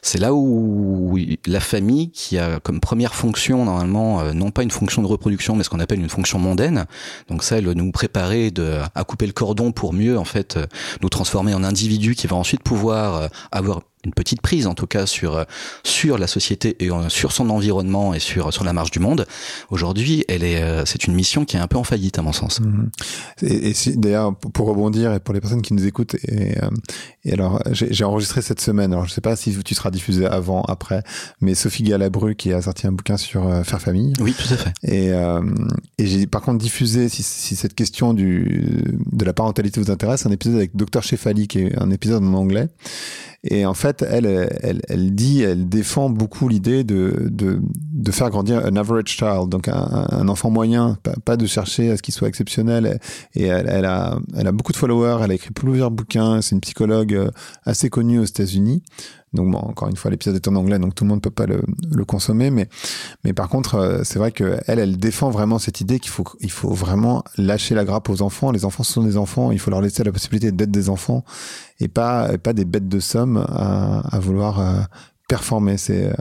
c'est là où la famille qui a comme première fonction normalement non pas une fonction de reproduction mais ce qu'on appelle une fonction mondaine donc celle de nous préparer de à couper le cordon pour mieux en fait nous transformer en individu qui va ensuite pouvoir euh, avoir une petite prise en tout cas sur euh, sur la société et euh, sur son environnement et sur sur la marche du monde. Aujourd'hui, elle est euh, c'est une mission qui est un peu en faillite à mon sens. Mhm. Et, et d'ailleurs pour rebondir et pour les personnes qui nous écoutent et, et alors j'ai enregistré cette semaine. Alors je sais pas si tu seras diffusé avant après, mais Sophie Galabru qui a sorti un bouquin sur faire famille. Oui, tout à fait. Et et j'ai par contre diffusé si, si cette question du de la parentalité vous intéresse un épisode avec Dr Shefali qui est un épisode en anglais et en fait, elle, elle, elle dit, elle défend beaucoup l'idée de, de, de, faire grandir un average child, donc un, un enfant moyen, pas, pas, de chercher à ce qu'il soit exceptionnel. Et elle, elle, a, elle a beaucoup de followers, elle a écrit plusieurs bouquins, c'est une psychologue euh, assez connue aux États-Unis. Donc bon, encore une fois, l'épisode est en anglais, donc tout le monde peut pas le, le consommer. Mais, mais par contre, euh, c'est vrai que elle, défend vraiment cette idée qu'il faut, il faut vraiment lâcher la grappe aux enfants. Les enfants sont des enfants, il faut leur laisser la possibilité d'être des enfants et pas, pas des bêtes de somme à, à vouloir euh, performer. C'est. Euh...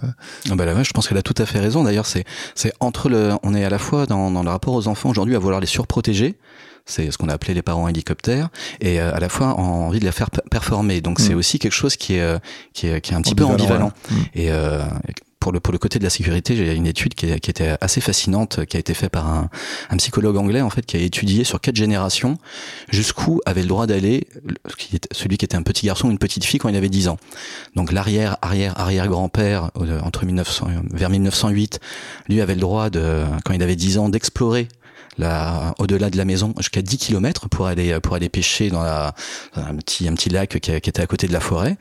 Ah bah là, je pense qu'elle a tout à fait raison. D'ailleurs, c'est, c'est entre le, on est à la fois dans, dans le rapport aux enfants aujourd'hui à vouloir les surprotéger c'est ce qu'on a appelé les parents hélicoptères, et euh, à la fois envie de la faire performer. Donc c'est mm. aussi quelque chose qui est, euh, qui est, qui est un petit peu ambivalent. Mm. Et euh, pour le, pour le côté de la sécurité, j'ai une étude qui, qui, était assez fascinante, qui a été faite par un, un, psychologue anglais, en fait, qui a étudié sur quatre générations jusqu'où avait le droit d'aller celui qui était un petit garçon ou une petite fille quand il avait 10 ans. Donc l'arrière, arrière, arrière-grand-père, entre 1900, vers 1908, lui avait le droit de, quand il avait 10 ans, d'explorer au-delà de la maison jusqu'à 10 km pour aller pour aller pêcher dans, la, un petit un petit lac qui, était à côté de la forêt.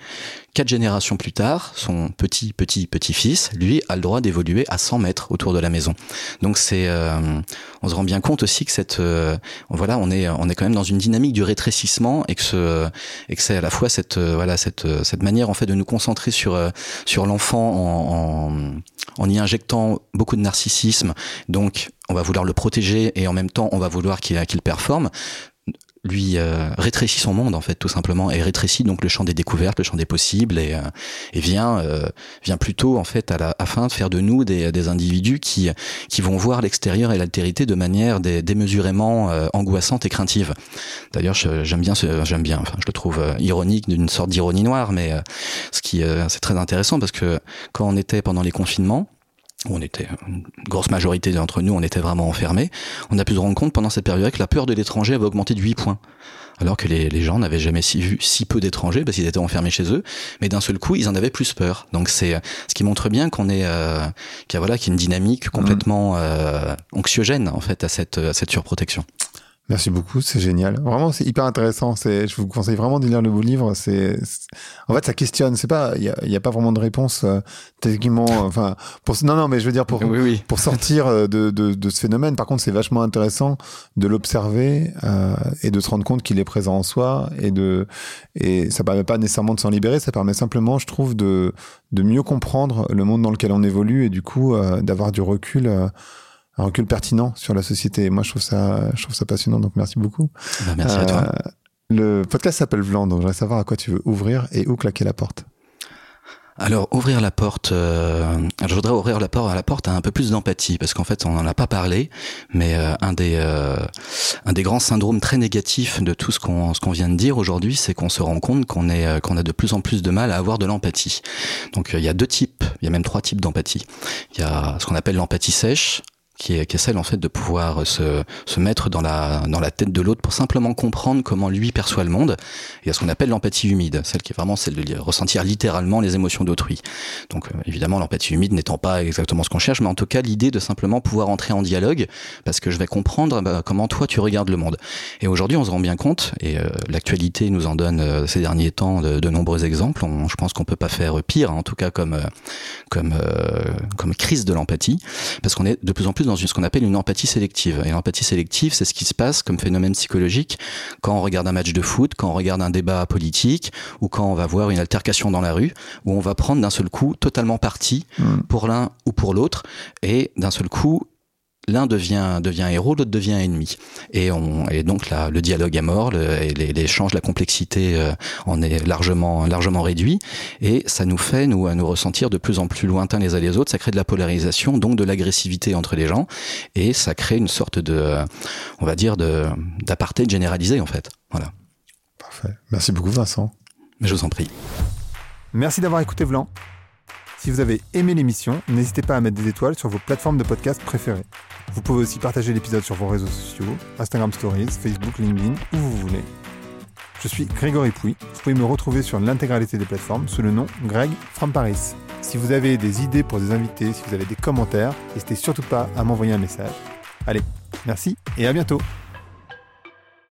Quatre générations plus tard, son petit petit petit fils, lui, a le droit d'évoluer à 100 mètres autour de la maison. Donc c'est, euh, on se rend bien compte aussi que cette, euh, voilà, on est on est quand même dans une dynamique du rétrécissement et que ce et que c'est à la fois cette euh, voilà cette cette manière en fait de nous concentrer sur sur l'enfant en, en en y injectant beaucoup de narcissisme, donc on va vouloir le protéger et en même temps on va vouloir qu'il qu'il performe. Lui euh, rétrécit son monde en fait tout simplement et rétrécit donc le champ des découvertes le champ des possibles et, euh, et vient euh, vient plutôt en fait à la afin de faire de nous des, des individus qui qui vont voir l'extérieur et l'altérité de manière démesurément angoissante et craintive. D'ailleurs j'aime bien j'aime bien enfin je le trouve ironique d'une sorte d'ironie noire mais ce qui c'est très intéressant parce que quand on était pendant les confinements on était une grosse majorité d'entre nous, on était vraiment enfermés. On a pu se rendre compte pendant cette période que la peur de l'étranger avait augmenté de 8 points. Alors que les, les gens n'avaient jamais si, vu si peu d'étrangers parce qu'ils étaient enfermés chez eux, mais d'un seul coup ils en avaient plus peur. Donc c'est ce qui montre bien qu'on est, euh, qu'il y a voilà, qu'il y a une dynamique complètement euh, anxiogène en fait à cette, à cette surprotection. Merci beaucoup, c'est génial. Vraiment, c'est hyper intéressant. C'est, je vous conseille vraiment de lire le beau livre. C'est, en fait, ça questionne. C'est pas, il y a, a, pas vraiment de réponse euh, techniquement. enfin, pour non, non, mais je veux dire pour pour sortir euh, de, de, de, ce phénomène. Par contre, c'est vachement intéressant de l'observer euh, et de se rendre compte qu'il est présent en soi et de et ça permet pas nécessairement de s'en libérer. Ça permet simplement, je trouve, de de mieux comprendre le monde dans lequel on évolue et du coup euh, d'avoir du recul un recul pertinent sur la société. Moi, je trouve ça, je trouve ça passionnant. Donc, merci beaucoup. Ben, merci à toi. Euh, le podcast s'appelle Vlan, donc j'aimerais savoir à quoi tu veux ouvrir et où claquer la porte. Alors ouvrir la porte, euh, je voudrais ouvrir la porte à la porte à un peu plus d'empathie parce qu'en fait on n'en a pas parlé, mais euh, un des euh, un des grands syndromes très négatifs de tout ce qu'on ce qu'on vient de dire aujourd'hui, c'est qu'on se rend compte qu'on est qu'on a de plus en plus de mal à avoir de l'empathie. Donc il y a deux types, il y a même trois types d'empathie. Il y a ce qu'on appelle l'empathie sèche, qui est, qui est celle en fait de pouvoir se, se mettre dans la, dans la tête de l'autre pour simplement comprendre comment lui perçoit le monde. Il y a ce qu'on appelle l'empathie humide, celle qui est vraiment celle de ressentir littéralement les émotions d'autrui. Donc euh, évidemment l'empathie humide n'étant pas exactement ce qu'on cherche, mais en tout cas l'idée de simplement pouvoir entrer en dialogue parce que je vais comprendre bah, comment toi tu regardes le monde. Et aujourd'hui on se rend bien compte, et euh, l'actualité nous en donne euh, ces derniers temps de, de nombreux exemples, on, je pense qu'on peut pas faire pire, en tout cas comme, euh, comme, euh, comme crise de l'empathie, parce qu'on est de plus en plus dans une, ce qu'on appelle une empathie sélective. Et l'empathie sélective, c'est ce qui se passe comme phénomène psychologique quand on regarde un match de foot, quand on regarde un débat politique, ou quand on va voir une altercation dans la rue, où on va prendre d'un seul coup totalement parti Mm. pour l'un ou pour l'autre, et d'un seul coup, l'un devient, devient héros, l'autre devient ennemi. Et, on, et donc là, le dialogue est mort, l'échange, la complexité euh, en est largement, largement réduit, et ça nous fait nous, à nous ressentir de plus en plus lointains les uns les autres, ça crée de la polarisation, donc de l'agressivité entre les gens, et ça crée une sorte de, on va dire, d'apartheid généralisé en fait. Voilà. Parfait. Merci beaucoup, Vincent. Mais je vous en prie. Merci d'avoir écouté Vlan. Si vous avez aimé l'émission, n'hésitez pas à mettre des étoiles sur vos plateformes de podcast préférées. Vous pouvez aussi partager l'épisode sur vos réseaux sociaux, Instagram Stories, Facebook, LinkedIn, où vous voulez. Je suis Grégory Pouy. Vous pouvez me retrouver sur l'intégralité des plateformes sous le nom Greg from Paris. Si vous avez des idées pour des invités, si vous avez des commentaires, n'hésitez surtout pas à m'envoyer un message. Allez, merci et à bientôt